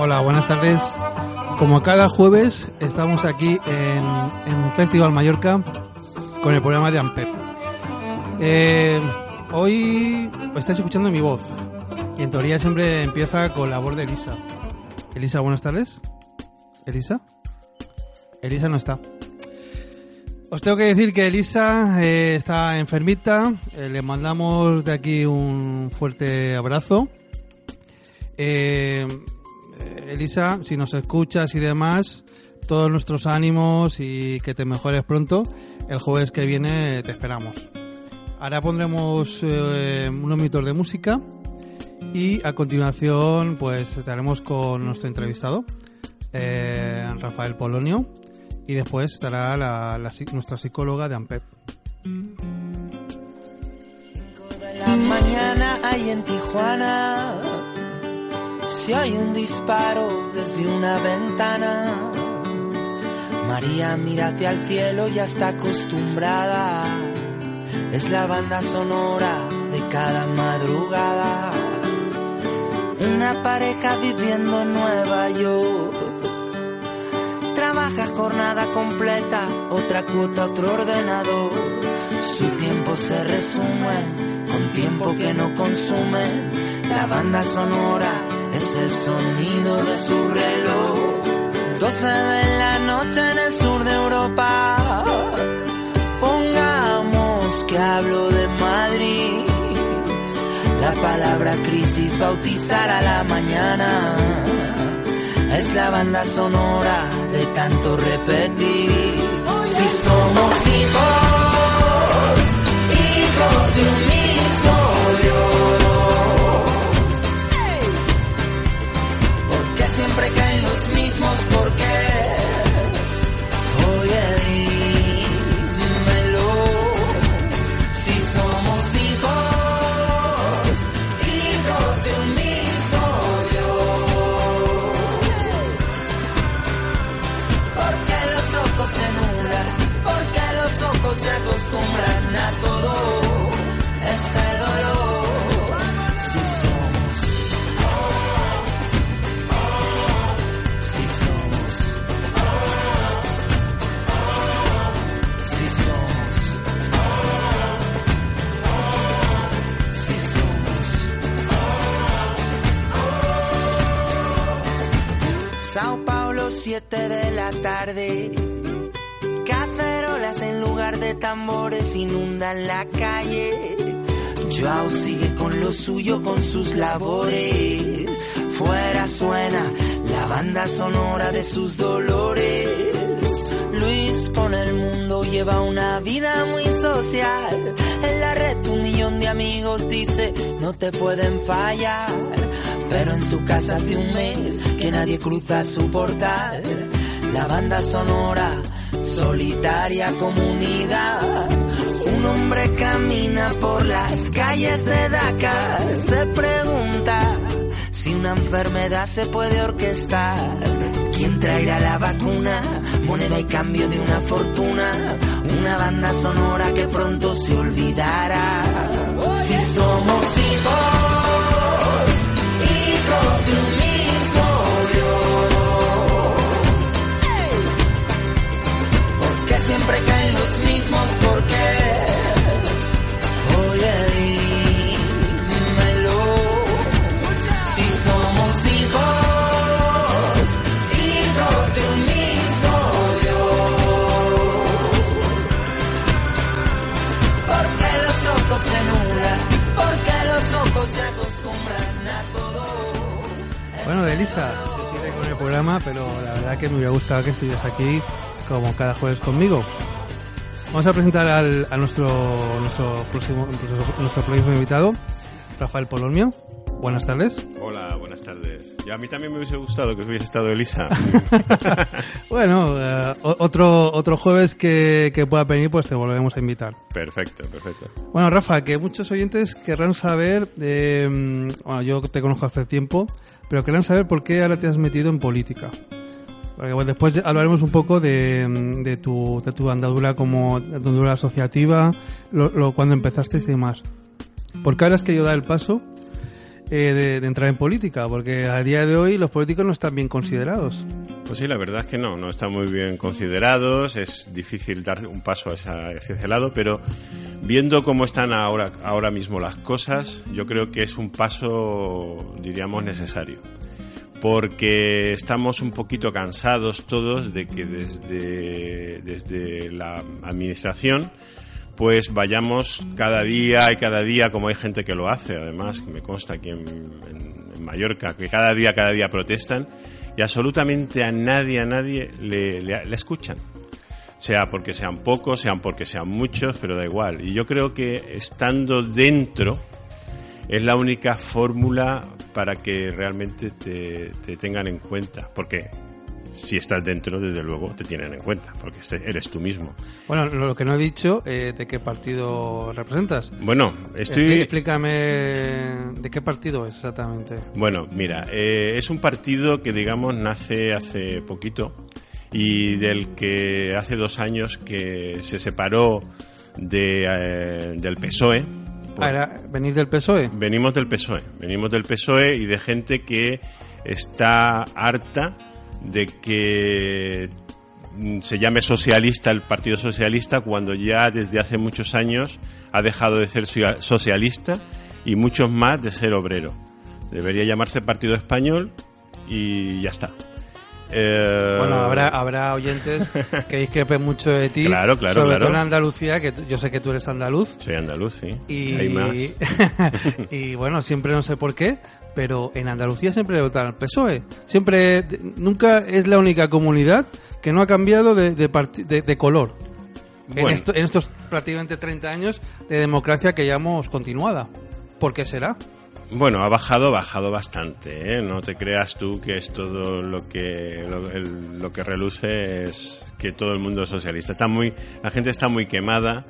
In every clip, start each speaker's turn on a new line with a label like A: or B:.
A: Hola, buenas tardes. Como cada jueves estamos aquí en, en Festival Mallorca con el programa de Ampep. Eh, hoy estáis escuchando mi voz y en teoría siempre empieza con la voz de Elisa. Elisa, buenas tardes. Elisa. Elisa no está. Os tengo que decir que Elisa eh, está enfermita. Eh, le mandamos de aquí un fuerte abrazo. Eh, Elisa, si nos escuchas y demás, todos nuestros ánimos y que te mejores pronto. El jueves que viene te esperamos. Ahora pondremos eh, unos mitos de música y a continuación pues estaremos con nuestro entrevistado, eh, Rafael Polonio, y después estará la, la nuestra psicóloga de AMPEP.
B: la mañana hay en Tijuana. Si hay un disparo desde una ventana, María mira hacia el cielo, ya está acostumbrada. Es la banda sonora de cada madrugada. Una pareja viviendo en Nueva York. Trabaja jornada completa, otra cuota, otro ordenador. Su tiempo se resume con tiempo que no consume. La banda sonora es el sonido de su reloj. 12 de crisis bautizar a la mañana. Es la banda sonora de tanto repetir. Si somos hijos, hijos de un mismo Dios. Porque siempre caen los mismos, porque Sao Paulo, 7 de la tarde. Cacerolas en lugar de tambores inundan la calle. Joao sigue con lo suyo, con sus labores. Fuera suena la banda sonora de sus dolores. Luis con el mundo lleva una vida muy social. En la red un millón de amigos dice no te pueden fallar. Pero en su casa hace un mes que nadie cruza su portal. La banda sonora, solitaria comunidad. Un hombre camina por las calles de Dakar. Se pregunta si una enfermedad se puede orquestar. ¿Quién traerá la vacuna? Moneda y cambio de una fortuna. Una banda sonora que pronto se olvidará. Si somos hijos,
A: Bueno, Elisa, yo seguiré con el programa, pero la verdad que me hubiera gustado que estuvieras aquí como cada jueves conmigo. Vamos a presentar al, a nuestro, nuestro, próximo, nuestro próximo invitado, Rafael Polonio. Buenas tardes.
C: Hola, buenas tardes. Y a mí también me hubiese gustado que hubiese estado Elisa.
A: bueno, o- otro, otro jueves que, que pueda venir, pues te volveremos a invitar.
C: perfecto, perfecto.
A: Bueno, Rafa, que muchos oyentes querrán saber, eh, bueno, yo te conozco hace tiempo, pero querrán saber por qué ahora te has metido en política. Porque bueno, después hablaremos un poco de, de, tu, de tu andadura como andadura asociativa, lo, cuando empezaste y demás. ¿Por qué ahora has querido dar el paso eh, de entrar en política? Porque a día de hoy los políticos no están bien considerados.
C: Pues sí, la verdad es que no, no están muy bien considerados, es difícil dar un paso hacia, ese lado, pero viendo cómo están ahora, ahora mismo las cosas, yo creo que es un paso, diríamos, necesario. Porque estamos un poquito cansados todos de que desde, desde la administración pues vayamos cada día y cada día, como hay gente que lo hace, además, que me consta aquí en Mallorca, que cada día, cada día protestan, y absolutamente a nadie, a nadie le, escuchan. Sea porque sean pocos, sean porque sean muchos, pero da igual. Y yo creo que estando dentro es la única fórmula para que realmente te, te tengan en cuenta. Porque si estás dentro, desde luego, te tienen en cuenta, porque este- eres tú mismo.
A: Bueno, lo que no he dicho, eh, ¿de qué partido representas?
C: Bueno, estoy...
A: Explícame de qué partido es exactamente.
C: Bueno, mira, eh, es un partido que digamos nace hace poquito y del que hace dos años que se separó de, eh, del PSOE. por-
A: Ah, era venir del PSOE.
C: Venimos del PSOE, venimos del PSOE y de gente que está harta de que mm, se llame socialista el Partido Socialista cuando ya desde hace muchos años ha dejado de ser socia- socialista y muchos más de ser obrero. Debería llamarse Partido Español y ya está. Eh,
A: Bueno, habrá, habrá oyentes que discrepen mucho de ti.
C: Claro, claro,
A: Sobre
C: claro.
A: todo en Andalucía, que tú- yo sé que tú eres andaluz.
C: Soy andaluz, sí.
A: Y,
C: Hay más.
A: y bueno, siempre no sé por qué, pero en Andalucía siempre votaron al PSOE. Siempre, nunca es la única comunidad que no ha cambiado de, de, de- de color. En,
C: Bueno.
A: esto- en estos prácticamente 30 años de democracia que llevamos continuada. ¿Por qué será?
C: Bueno, ha bajado, bajado bastante, ¿eh? No te creas tú que es todo lo que lo, el- lo que reluce es que todo el mundo es socialista. Está muy, la gente está muy quemada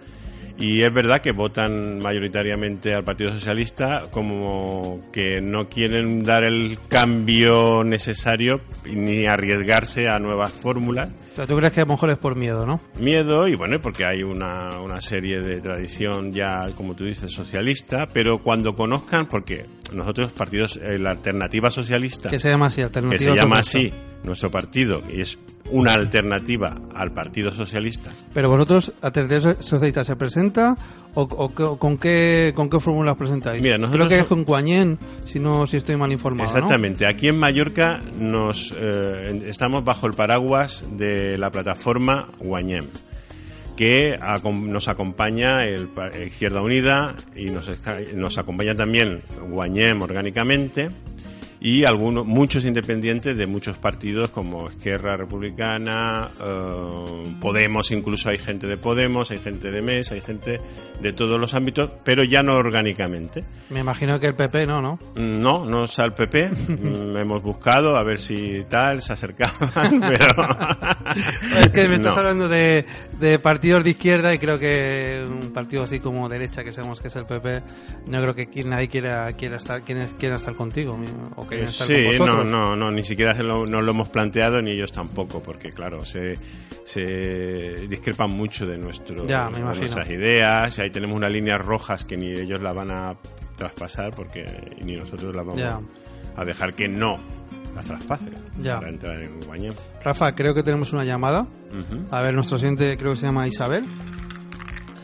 C: y es verdad que votan mayoritariamente al Partido Socialista como que no quieren dar el cambio necesario ni arriesgarse a nuevas fórmulas.
A: O sea, ¿tú crees que a lo mejor es por miedo, no?
C: Miedo y bueno, porque hay una, una serie de tradición ya, como tú dices, socialista, pero cuando conozcan, porque nosotros partidos, eh, la alternativa socialista,
A: Que se llama así,
C: que
A: alternativa.
C: se llama así nuestro partido, y es una alternativa al Partido Socialista,
A: Pero vosotros, Alternativa Socialista, ¿se presenta o, o con qué con qué fórmulas presentáis?
C: Mira, nosotros
A: Creo que es con Guañén, si no si estoy mal informado. ¿no?
C: Exactamente. Aquí en Mallorca nos eh, estamos bajo el paraguas de la plataforma Guañem, que nos acompaña el, Izquierda Unida y nos, nos acompaña también Guañem orgánicamente y algunos muchos independientes de muchos partidos como Esquerra Republicana, eh, Podemos, incluso hay gente de Podemos, hay gente de MES, hay gente de todos los ámbitos, pero ya no orgánicamente.
A: Me imagino que el PP no, ¿no?
C: No, no está el PP. Mm, Hemos buscado a ver si tal se acercaban, pero.
A: Es que me estás
C: No.
A: hablando de, de partidos de izquierda y creo que un partido así como derecha, que sabemos que es el PP, no creo que nadie quiera quiera estar quiera, quiera estar contigo o estar
C: Sí,
A: con
C: no,
A: vosotros.
C: no, no, ni siquiera se lo, no lo hemos planteado ni ellos tampoco, porque claro, se, se discrepan mucho de, nuestro,
A: Ya,
C: de nuestras ideas, y ahí tenemos unas líneas rojas que ni ellos la van a traspasar, porque ni nosotros las vamos
A: Ya.
C: a dejar que no las traspasen
A: Ya.
C: para entrar en Guañem.
A: Rafa, creo que tenemos una llamada. A ver, nuestro siguiente creo que se llama Isabel.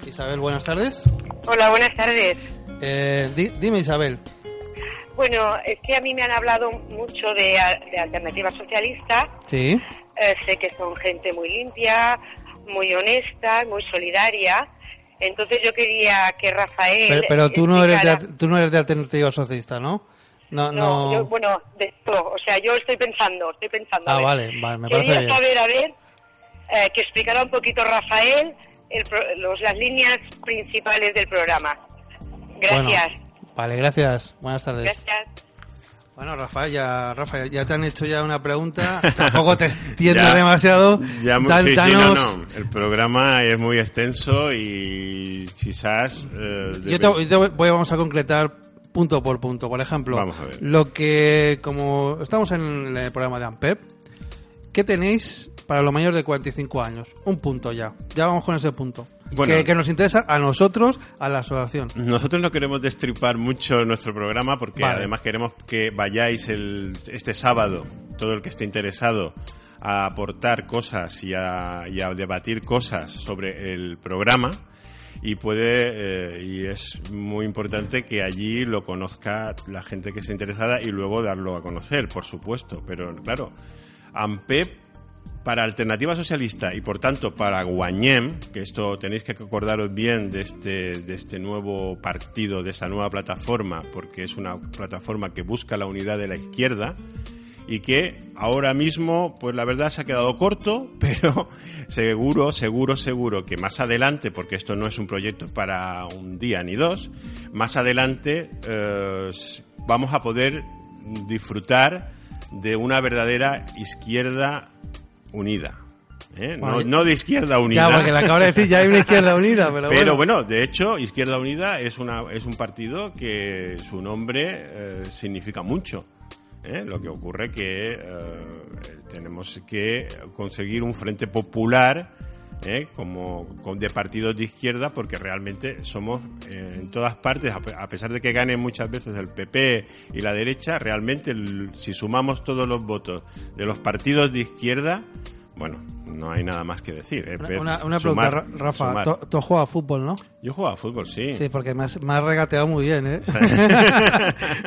A: Isabel, buenas tardes.
D: Hola, buenas tardes.
A: Eh, di- dime, Isabel.
D: Bueno, es que a mí me han hablado mucho de, de Alternativa Socialista.
A: Sí.
D: Eh, sé que son gente muy limpia, muy honesta, muy solidaria. Entonces yo quería que Rafael...
A: Pero, pero tú, no eres de, tú no eres de alternativa socialista, ¿no? No,
D: No,
A: no.
D: yo- bueno, de esto, o sea, yo estoy pensando, estoy pensando.
A: Ah, vale, vale, me
D: Quería
A: parece bien.
D: saber, a ver, eh, que explicara un poquito Rafael el los, las líneas principales del programa. Gracias.
A: Bueno, vale, gracias. Buenas tardes.
D: Gracias.
A: Bueno, Rafael, ya, Rafael, ya te han hecho ya una pregunta. Tampoco te extiendas demasiado.
C: Ya,
A: Dan-
C: sí, sí,
A: danos-
C: no, no. El programa es muy extenso y quizás... eh,
A: Yo te, yo te voy, vamos a concretar punto por punto. Por ejemplo,
C: Vamos a ver.
A: lo que, como estamos en el programa de AMPEP, ¿qué tenéis para los mayores de 45 años? Un punto ya. Ya vamos con ese punto.
C: Bueno.
A: que, que nos interesa a nosotros, a la asociación.
C: Nosotros no queremos destripar mucho nuestro programa porque
A: Vale.
C: además queremos que vayáis el, este sábado, todo el que esté interesado, a aportar cosas y a, y a debatir cosas sobre el programa y puede eh, y es muy importante que allí lo conozca la gente que esté interesada y luego darlo a conocer, por supuesto. Pero claro, AMPEP para Alternativa Socialista y por tanto para Guanyem, que esto tenéis que acordaros bien de este, de este nuevo partido, de esta nueva plataforma, porque es una plataforma que busca la unidad de la izquierda y que ahora mismo, pues la verdad se ha quedado corto, pero seguro, seguro, seguro que más adelante, porque esto no es un proyecto para un día ni dos, más adelante eh, vamos a poder disfrutar de una verdadera izquierda unida. ¿eh?
A: Bueno,
C: no, no de izquierda unida.
A: Ya, porque le acabo de decir, ya hay una izquierda unida, pero,
C: Pero
A: bueno.
C: bueno, de hecho, Izquierda Unida es, una, es un partido que su nombre eh, significa mucho. ¿eh? Lo que ocurre que eh, tenemos que conseguir un frente popular ¿eh? como de partidos de izquierda porque realmente somos eh, en todas partes, a pe- a pesar de que gane muchas veces el PP y la derecha, realmente si sumamos todos los votos de los partidos de izquierda, bueno, no hay nada más que decir. ver-
A: Una, una
C: sumar,
A: pregunta, Ra- Rafa. Tú, tú has jugado a fútbol, ¿no?
C: Yo juego a fútbol, sí.
A: Sí, porque me has, me has regateado muy bien, ¿eh?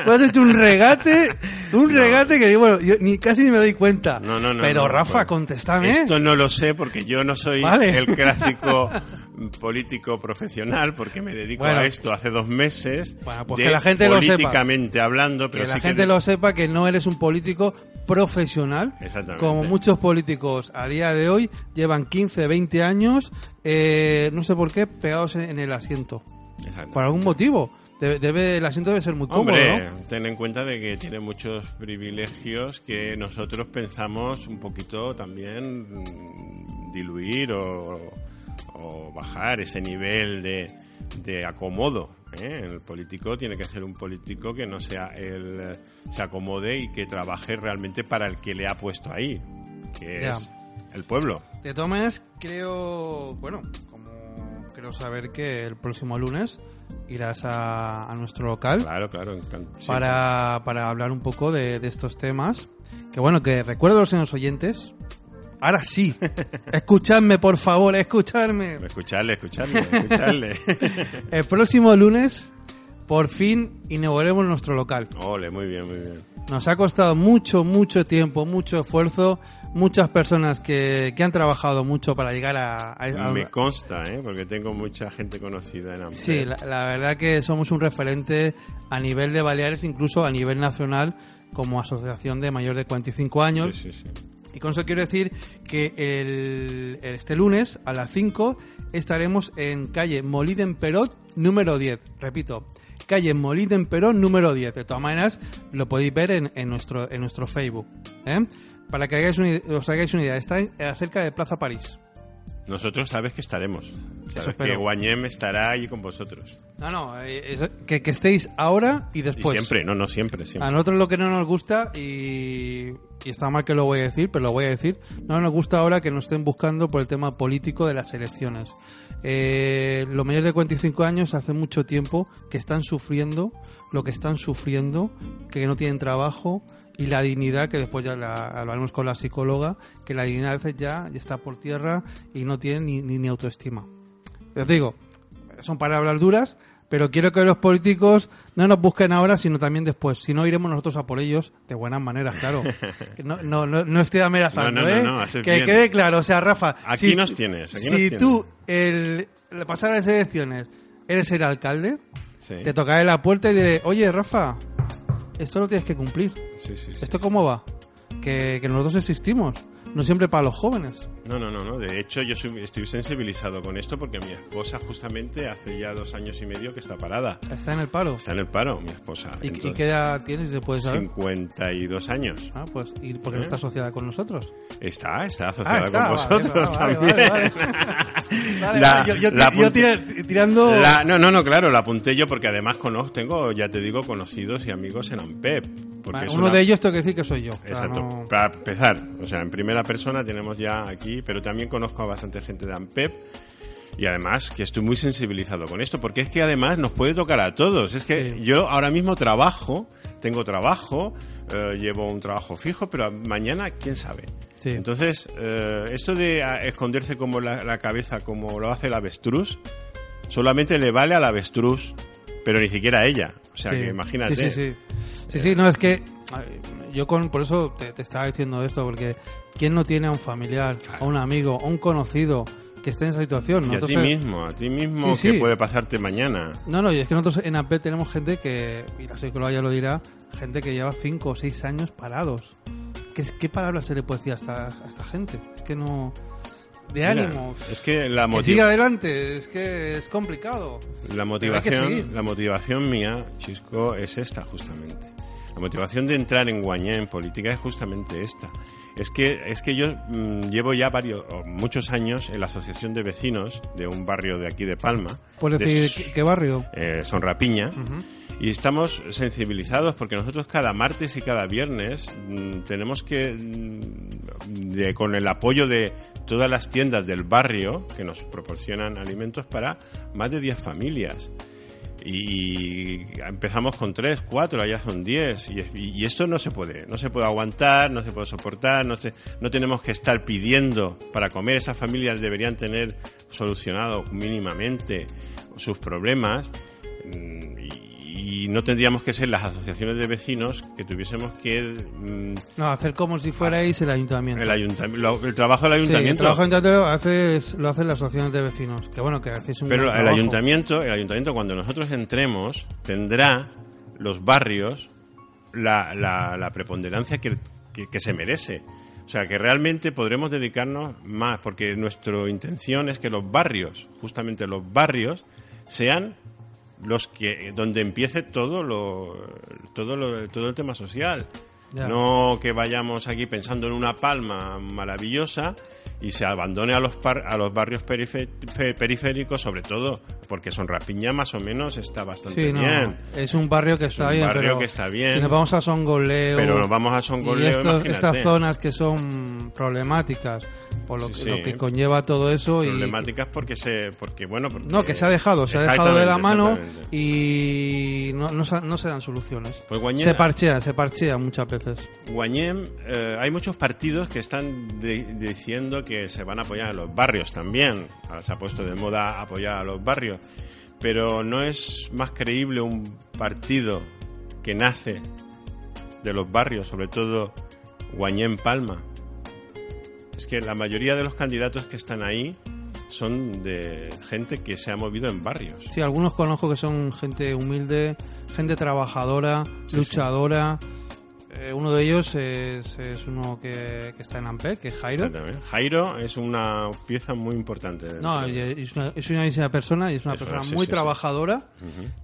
A: me has hecho un regate, un
C: No.
A: regate que, bueno, yo ni casi ni me doy cuenta.
C: No, no, no.
A: Pero,
C: no,
A: Rafa,
C: pues,
A: contéstame.
C: Esto no lo sé porque yo no soy
A: Vale.
C: el clásico político profesional porque me dedico
A: Bueno.
C: a esto hace dos meses.
A: Bueno, pues
C: de
A: que la gente lo sepa.
C: Políticamente hablando, pero
A: que la
C: sí
A: gente
C: que
A: lo sepa que no eres un político profesional.
C: Exactamente.
A: Como muchos políticos a día de hoy llevan 15, 20 años, eh, no sé por qué, pegados en, en el asiento. Por algún motivo. Debe, debe- el asiento debe ser muy cómodo,
C: Hombre,
A: ¿no?
C: ten en cuenta de que tiene muchos privilegios que nosotros pensamos un poquito también diluir o, o bajar ese nivel de, de acomodo. ¿Eh? El político tiene que ser un político que no sea el se acomode y que trabaje realmente para el que le ha puesto ahí, que
A: Ya.
C: es el pueblo.
A: De todas maneras, creo, bueno, como creo saber que el próximo lunes irás a, a nuestro local
C: Claro, claro.
A: para, para hablar un poco de, de estos temas. Que bueno, que recuerdo a los señores oyentes. Ahora sí, escuchadme, por favor, escuchadme.
C: Escucharle, escucharle, escucharle.
A: El próximo lunes, por fin, inauguraremos nuestro local.
C: Ole, muy bien, muy bien.
A: Nos ha costado mucho, mucho tiempo, mucho esfuerzo, muchas personas que, que han trabajado mucho para llegar a... a- a-
C: Me consta, ¿eh? porque tengo mucha gente conocida en Amper.
A: Sí, la, la verdad que somos un referente a nivel de Baleares, incluso a nivel nacional, como asociación de mayor de 45 años.
C: Sí, sí, sí.
A: Y con eso quiero decir que este lunes a las 5 estaremos en calle Moliden Perot número 10. Repito, calle Moliden Perot número 10. De todas maneras, lo podéis ver en, nuestro, en nuestro Facebook. ¿eh? Para que hagáis una- os hagáis una idea, está en- cerca de Plaza París.
C: Nosotros sabes que estaremos. Sabes que Guanyem estará ahí con vosotros.
A: No, no, eh, es- que, que estéis ahora y
C: Y
A: después.
C: siempre, no, no siempre, siempre.
A: A nosotros lo que no nos gusta, y, y está mal que lo voy a decir, pero lo voy a decir, no nos gusta ahora que nos estén buscando por el tema político de las elecciones. Eh, los mayores de 45 años hace mucho tiempo que están sufriendo lo que están sufriendo, que no tienen trabajo y la dignidad, que después ya la hablaremos con la psicóloga, que la dignidad a veces ya, ya está por tierra y no tienen ni, ni, ni autoestima. Ya te digo, son palabras duras, pero quiero que los políticos no nos busquen ahora, sino también después. Si no, iremos nosotros a por ellos de buenas maneras, claro. No, no, no, no estoy amenazando,
C: No, no,
A: ¿eh? que
C: bien.
A: quede claro, o sea, Rafa.
C: Aquí
A: si-
C: nos tienes, aquí
A: si
C: nos tienes.
A: tú el, pasar las elecciones, eres el alcalde,
C: Sí.
A: te tocaré la puerta y diré, oye, Rafa, esto lo tienes que cumplir.
C: Sí, sí, sí.
A: ¿Esto cómo va? Que, que nosotros existimos, no siempre para los jóvenes.
C: No, no, no, no. De hecho, yo estoy sensibilizado con esto porque mi esposa justamente hace ya dos años y medio que está parada.
A: Está en el paro.
C: Está en el paro, mi esposa.
A: ¿Y, y
C: Entonces,
A: qué edad tienes? ¿Se puede saber?
C: 52 años.
A: Ah, pues, ¿y por qué no
C: ¿Eh?
A: está asociada con nosotros?
C: Está, está asociada
A: Ah, está,
C: con vosotros
A: vale,
C: también.
A: vale, vale.
C: La-
A: yo, yo-
C: la
A: yo
C: apunté-
A: tira- tirando...
C: La- no, no, no, claro, la apunté yo porque además conozco, tengo, ya te digo, conocidos y amigos en AMPEP. Porque
A: Vale,
C: es
A: uno
C: una-
A: de ellos tengo que decir que soy yo.
C: Exacto,
A: no-
C: para empezar, o sea, en primera persona tenemos ya aquí, pero también conozco a bastante gente de AMPEP y además que estoy muy sensibilizado con esto, porque es que además nos puede tocar a todos. Es que
A: Sí.
C: yo ahora mismo trabajo, tengo trabajo, eh, llevo un trabajo fijo, pero mañana, quién sabe.
A: Sí.
C: Entonces, eh, esto de ah, esconderse como la, la cabeza, como lo hace el avestruz, solamente le vale al avestruz, pero ni siquiera a ella. O sea,
A: Sí.
C: que imagínate.
A: Sí, sí, sí. Sí, sí, no, es que yo con, por eso te, te estaba diciendo esto, porque ¿quién no tiene a un familiar, a un amigo, a un conocido que esté en esa situación?
C: Y a ti mismo, a ti mismo
A: Sí,
C: que
A: sí.
C: puede pasarte mañana.
A: No, no, y es que nosotros en AP tenemos gente que, y la psicóloga ya lo dirá, gente que lleva 5 o 6 años parados. ¿Qué, ¿Qué palabras se le puede decir a esta, a esta gente? Es que no... De
C: Mira,
A: ánimo.
C: Es que la,
A: Que
C: motiv-
A: siga adelante, es que es complicado.
C: la
A: que
C: motivación, la motivación mía, Chisco, es esta justamente. La motivación de entrar en Guañé en política es justamente esta. Es que es que yo mm, llevo ya varios muchos años en la asociación de vecinos de un barrio de aquí de Palma,
A: Puedes
C: de
A: decir, ¿qué, qué barrio?
C: eh, Sonrapiña, y estamos sensibilizados porque nosotros cada martes y cada viernes mm, tenemos que, mm, de- con el apoyo de todas las tiendas del barrio que nos proporcionan alimentos para más de 10 familias. Y empezamos con 3, 4, allá son 10. Y, esto no se puede, no se puede aguantar, no se puede soportar, no, se- no tenemos que estar pidiendo para comer. Esas familias deberían tener solucionado mínimamente sus problemas. Mm, y no tendríamos que ser las asociaciones de vecinos que tuviésemos que mm,
A: No, hacer como si fuerais el ayuntamiento.
C: el, ayuntamiento, el trabajo del
A: Sí, el
C: ayuntamiento.
A: trabajo del ayuntamiento lo hace, lo hacen las asociaciones de vecinos. Que bueno, que hacéis un
C: Pero el
A: trabajo.
C: ayuntamiento, el ayuntamiento cuando nosotros entremos tendrá los barrios la, la, la preponderancia que, que, que se merece. O sea, que realmente podremos dedicarnos más, porque nuestra intención es que los barrios, justamente los barrios, sean los que donde empiece todo lo todo lo, todo el tema social. No que vayamos aquí pensando en una palma maravillosa y se abandone a los par- a los barrios periféricos, sobre todo porque Son Rapiña más o menos está bastante
A: Sí, no,
C: bien.
A: es un barrio que está
C: un
A: bien.
C: barrio
A: pero
C: que está bien.
A: Si nos vamos a Songoleo.
C: Pero nos vamos a
A: y
C: Songoleo,
A: estos-
C: imagínate.
A: estas zonas que son problemáticas, por lo,
C: Sí,
A: que,
C: sí.
A: lo que conlleva todo eso. y
C: problemáticas porque se porque bueno porque-
A: No, que se ha dejado, se ha dejado de la mano y no, no, se, no se dan soluciones.
C: Pues
A: Se parchea, se parchea muchas veces.
C: Guañém, eh, hay muchos partidos que están de- diciendo que se van a apoyar a los barrios también. Ahora se ha puesto de moda apoyar a los barrios. Pero no es más creíble un partido que nace de los barrios, sobre todo Guañém Palma. Es que la mayoría de los candidatos que están ahí son de gente que se ha movido en barrios.
A: Sí, algunos conozco que son gente humilde, gente trabajadora,
C: Sí,
A: luchadora. Eh, uno de ellos es, es uno que, que está en Ampec, que es Jairo.
C: Jairo es una pieza muy importante.
A: No, es una, es una persona y es una
C: Eso
A: persona
C: sí,
A: muy trabajadora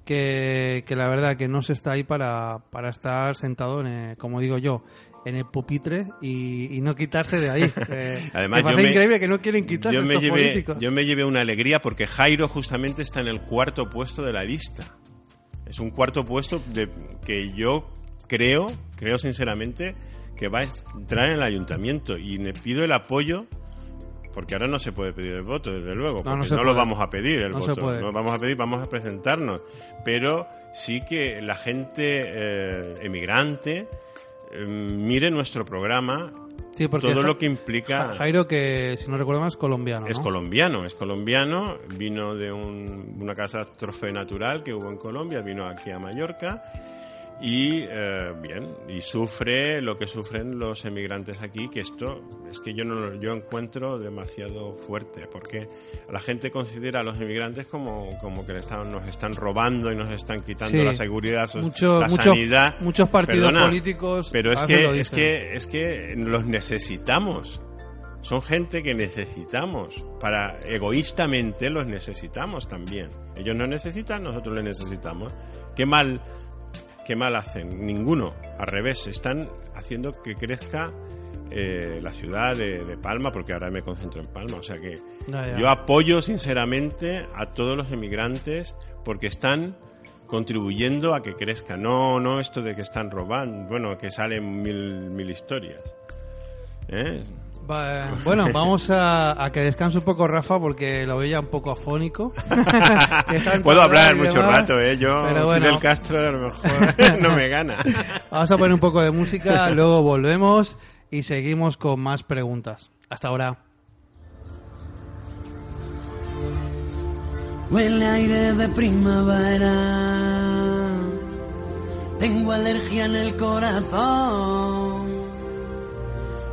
A: que, que la verdad que no se está ahí para, para estar sentado, en el- como digo yo, en el pupitre y, y no quitarse de ahí. Eh,
C: Además,
A: me
C: yo me-
A: increíble que no quieren quitarse
C: yo me,
A: estos
C: llevé,
A: políticos.
C: yo me llevé una alegría porque Jairo justamente está en el cuarto puesto de la lista. Es un cuarto puesto de, que yo creo, creo sinceramente, que va a entrar en el ayuntamiento y le pido el apoyo. Porque ahora no se puede pedir el voto, desde luego,
A: No,
C: porque
A: no
C: no, lo vamos a pedir el
A: No se
C: voto.
A: puede.
C: No lo vamos a pedir, vamos a presentarnos. Pero sí que la gente eh, emigrante eh, mire nuestro programa,
A: Sí, porque
C: todo
A: Ja-
C: lo que implica...
A: Ja- Jairo, que si no recuerdo mal, es colombiano.
C: Es
A: ¿no?
C: colombiano, es colombiano, vino de un- una catástrofe natural que hubo en Colombia, vino aquí a Mallorca y eh, bien y sufre lo que sufren los emigrantes aquí que esto es que yo no lo- yo encuentro demasiado fuerte porque la gente considera a los emigrantes como como que están- nos están robando y nos están quitando
A: Sí.
C: la seguridad
A: Mucho-
C: la
A: muchos-
C: sanidad.
A: muchos partidos
C: Perdona,
A: políticos
C: pero es que es que es que los necesitamos. Son gente que necesitamos. Para egoístamente los necesitamos también. Ellos nos necesitan nosotros les necesitamos. Qué mal qué mal hacen ninguno al revés están haciendo que crezca eh, la ciudad de, de Palma porque ahora me concentro en Palma o sea que yo apoyo sinceramente a todos los emigrantes porque están contribuyendo a que crezca. No, no esto de que están robando, bueno, que salen mil, mil historias. ¿Eh?
A: Va- bueno, vamos a, a que descanse un poco Rafa porque lo veo ya un poco afónico.
C: Puedo hablar mucho
A: demás.
C: rato, ¿eh? Yo,
A: Pero bueno.
C: Fidel Castro, a lo mejor no me gana.
A: Vamos a poner un poco de música, luego volvemos y seguimos con más preguntas. Hasta ahora.
E: Huele aire de primavera. Tengo alergia en el corazón.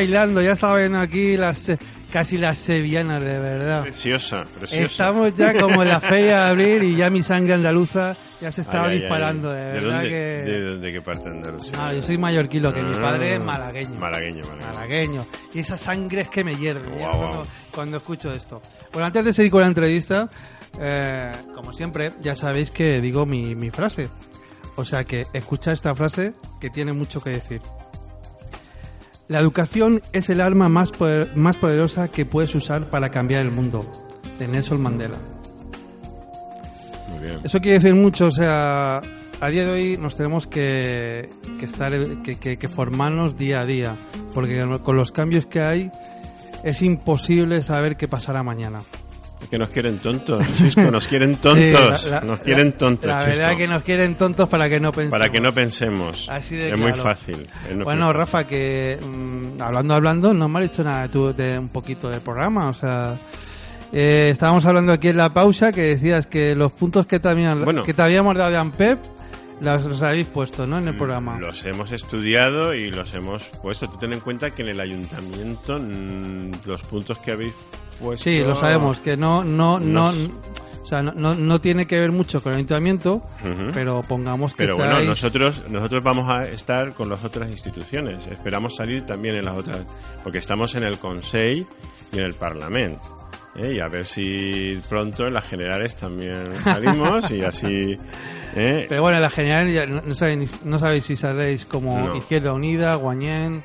A: bailando, ya estaba viendo aquí las eh, casi las sevillanas de verdad.
C: Preciosa, preciosa.
A: Estamos ya como en la feria de abril y ya mi sangre andaluza ya se estaba
C: Ay, ay, ay.
A: disparando, de verdad
C: dónde,
A: que...
C: ¿De, dónde- qué parte de Andalucía?
A: No, yo soy mallorquino, que mi
C: Ah,
A: padre es malagueño.
C: Malagueño, malagueño.
A: Malagueño. Y esa sangre es que me hierve cuando, escucho esto. Bueno, antes de seguir con la entrevista, eh, como siempre, ya sabéis que digo mi, mi frase. O sea que escucha esta frase que tiene mucho que decir. La educación es el arma más, poder- más poderosa que puedes usar para cambiar el mundo. De Nelson Mandela.
C: muy bien.
A: Eso quiere decir mucho, o sea, a día de hoy nos tenemos que, que estar, que, que- que formarnos día a día, porque con los cambios que hay es imposible saber qué pasará mañana.
C: Es que nos quieren tontos, Chisco, nos quieren tontos,
A: Sí, la- la-
C: nos quieren tontos,
A: La verdad
C: Chisco.
A: que nos quieren tontos para que no pensemos.
C: Para que no pensemos.
A: Así de
C: es muy fácil. es
A: Bueno,
C: fácil.
A: Rafa, que mm, hablando, hablando, no me has dicho nada tú de un poquito del programa, o sea... eh, estábamos hablando aquí en la pausa que decías que los puntos que te, habían-
C: Bueno.
A: que te habíamos dado de AMPEP los, los habéis puesto, ¿no? En
C: Mm,
A: el programa.
C: Los hemos estudiado y los hemos puesto. Tú ten en cuenta que en el ayuntamiento mm, los puntos que habéis puesto...
A: Sí, lo sabemos, que no, no, o sea, no, no, no tiene que ver mucho con el ayuntamiento, pero pongamos que
C: Pero bueno,
A: estáis-
C: nosotros, nosotros vamos a estar con las otras instituciones. Esperamos salir también en las otras, porque estamos en el Consejo y en el Parlamento. ¿Eh? Y a ver si pronto en las generales también salimos y así. ¿eh?
A: Pero bueno, en la general ya no, sabéis, no sabéis si saldréis como
C: No.
A: Izquierda Unida, Guañén...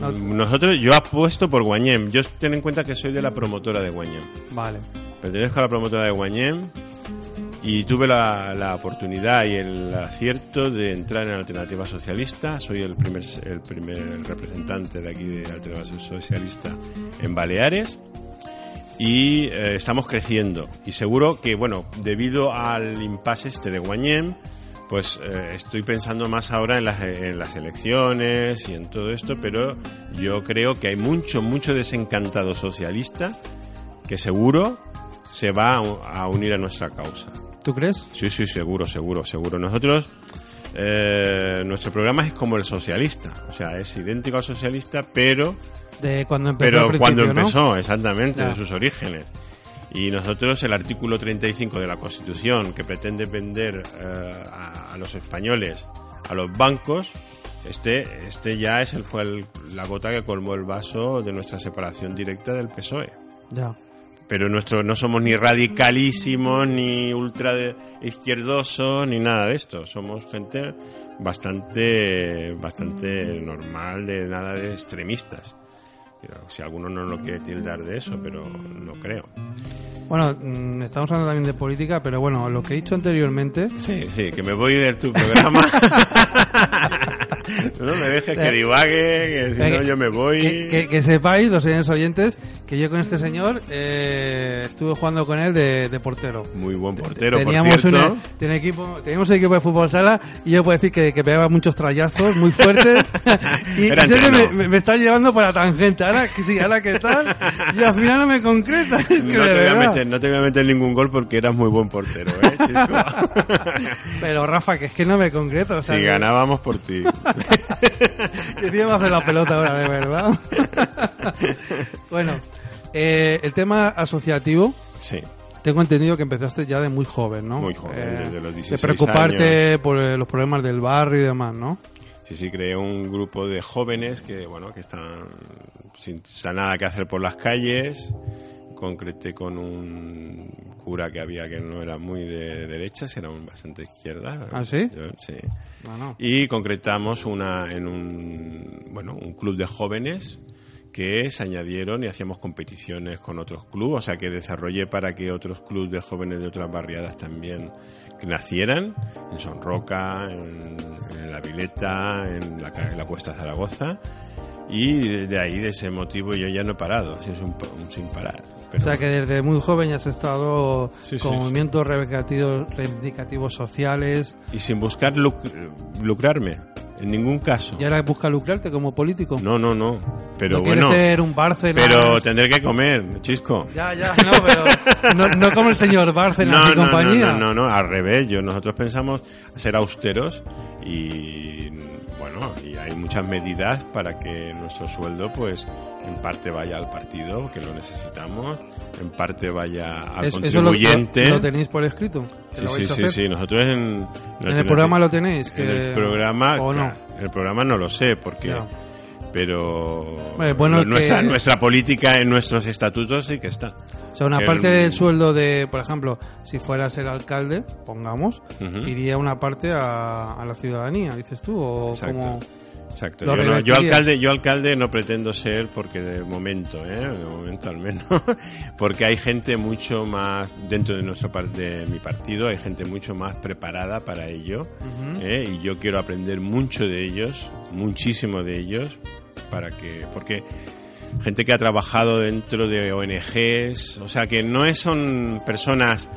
A: no-
C: Nosotros, yo apuesto por Guañem. Yo ten en cuenta que soy de la promotora de Guañem.
A: Vale.
C: Pertenezco a la promotora de Guañem y tuve la, la oportunidad y el acierto de entrar en Alternativa Socialista. Soy el primer, el primer representante de aquí de Alternativa Socialista en Baleares y eh, estamos creciendo. Y seguro que, bueno, debido al impasse este de Guañem, pues eh, estoy pensando más ahora en las, en las elecciones y en todo esto, pero yo creo que hay mucho, mucho desencantado socialista que seguro se va a unir a nuestra causa.
A: ¿Tú crees?
C: Sí, sí, seguro, seguro, seguro. Nosotros, eh, nuestro programa es como el socialista, o sea, es idéntico al socialista, pero,
A: De cuando empezó
C: pero
A: al
C: cuando empezó, exactamente,
A: Ya.
C: de sus orígenes. Y nosotros, el artículo 35 de la Constitución, que pretende vender eh, a, a los españoles a los bancos, este, este ya es el, fue el- la gota que colmó el vaso de nuestra separación directa del PSOE.
A: Ya.
C: Pero nuestro, no somos ni radicalísimos, ni ultra de- izquierdosos, ni nada de esto. Somos gente bastante, bastante normal, de nada de extremistas. Si alguno no lo quiere tildar de eso, pero no creo.
A: Bueno, mm, estamos hablando también de política, pero bueno, lo que he dicho anteriormente...
C: Sí, sí, que me voy de tu programa. no me dejes que divague, que si no yo me voy.
A: Que, que- que sepáis, los señores oyentes, que yo con este señor eh, estuve jugando con él de, de portero.
C: Muy buen portero, por
A: teníamos,
C: cierto.
A: una- equipo, teníamos un equipo de fútbol sala y yo puedo decir que, que pegaba muchos trayazos muy fuertes y, y siempre me, me- me está llevando por la tangente. Ahora que sí, ahora que tal, y al final no me concreta. Es que
C: no, te voy a meter, no te voy a meter ningún gol porque eras muy buen portero, ¿eh?
A: Pero Rafa, que es que no me concreta. O sea,
C: si
A: que-
C: ganábamos por ti.
A: Y encima me hace la pelota ahora, de verdad. bueno, eh, el tema asociativo,
C: Sí.
A: tengo entendido que empezaste ya de muy joven, ¿no?
C: Muy joven, desde los 16
A: De preocuparte por eh, los problemas del barrio y demás, ¿no?
C: Sí, sí, creé un grupo de jóvenes que, bueno, que están sin, sin nada que hacer por las calles. Concreté con un cura que había que no era muy de derechas, era un bastante izquierda.
A: ¿Ah, sí?
C: Yo- sí.
A: No, no.
C: Y concretamos una en un, bueno, un club de jóvenes que se añadieron y hacíamos competiciones con otros clubes, o sea que desarrollé para que otros clubes de jóvenes de otras barriadas también nacieran, en Sonroca, en, en La Vileta, en la, en la Cuesta Zaragoza, y de, ahí, de ese motivo, yo ya no he parado, así es un, un sin parar. Pero
A: O sea que desde muy joven ya has estado
C: Sí,
A: con
C: sí.
A: movimientos reivindicativos, reivindicativos sociales
C: Y sin buscar luc- lucrarme, en ningún caso.
A: y ahora buscas lucrarte como político.
C: No, no, no. Pero
A: no
C: bueno.
A: ser un.
C: Pero tendré que comer, chisco.
A: Ya, ya, no, pero no, no como el señor y
C: no,
A: compañía.
C: no, no, no, al revés. Yo, nosotros pensamos ser austeros y bueno, y hay muchas medidas para que nuestro sueldo, pues, en parte vaya al partido, que lo necesitamos, en parte vaya al
A: Es- eso lo,
C: contribuyente.
A: lo- tenéis por escrito.
C: Sí, sí, sí. Nosotros en,
A: En el programa lo tenéis. Que,
C: en el programa,
A: ¿O no?
C: el programa no lo sé, porque. Pero
A: Bueno,
C: nuestra, política en nuestros estatutos sí que está.
A: O sea, una
C: que
A: parte
C: el-
A: del sueldo de, por ejemplo, si fueras el alcalde, pongamos, iría una parte a, a la ciudadanía, dices tú, o
C: Exacto.
A: como...
C: Exacto. Yo, no- yo alcalde, yo alcalde no pretendo ser porque de momento, ¿eh? de momento al menos, porque hay gente mucho más dentro de nuestro de mi partido, hay gente mucho más preparada para ello, ¿eh? y yo quiero aprender mucho de ellos, muchísimo de ellos, para que, porque gente que ha trabajado dentro de ONGs, o sea que no es, son personas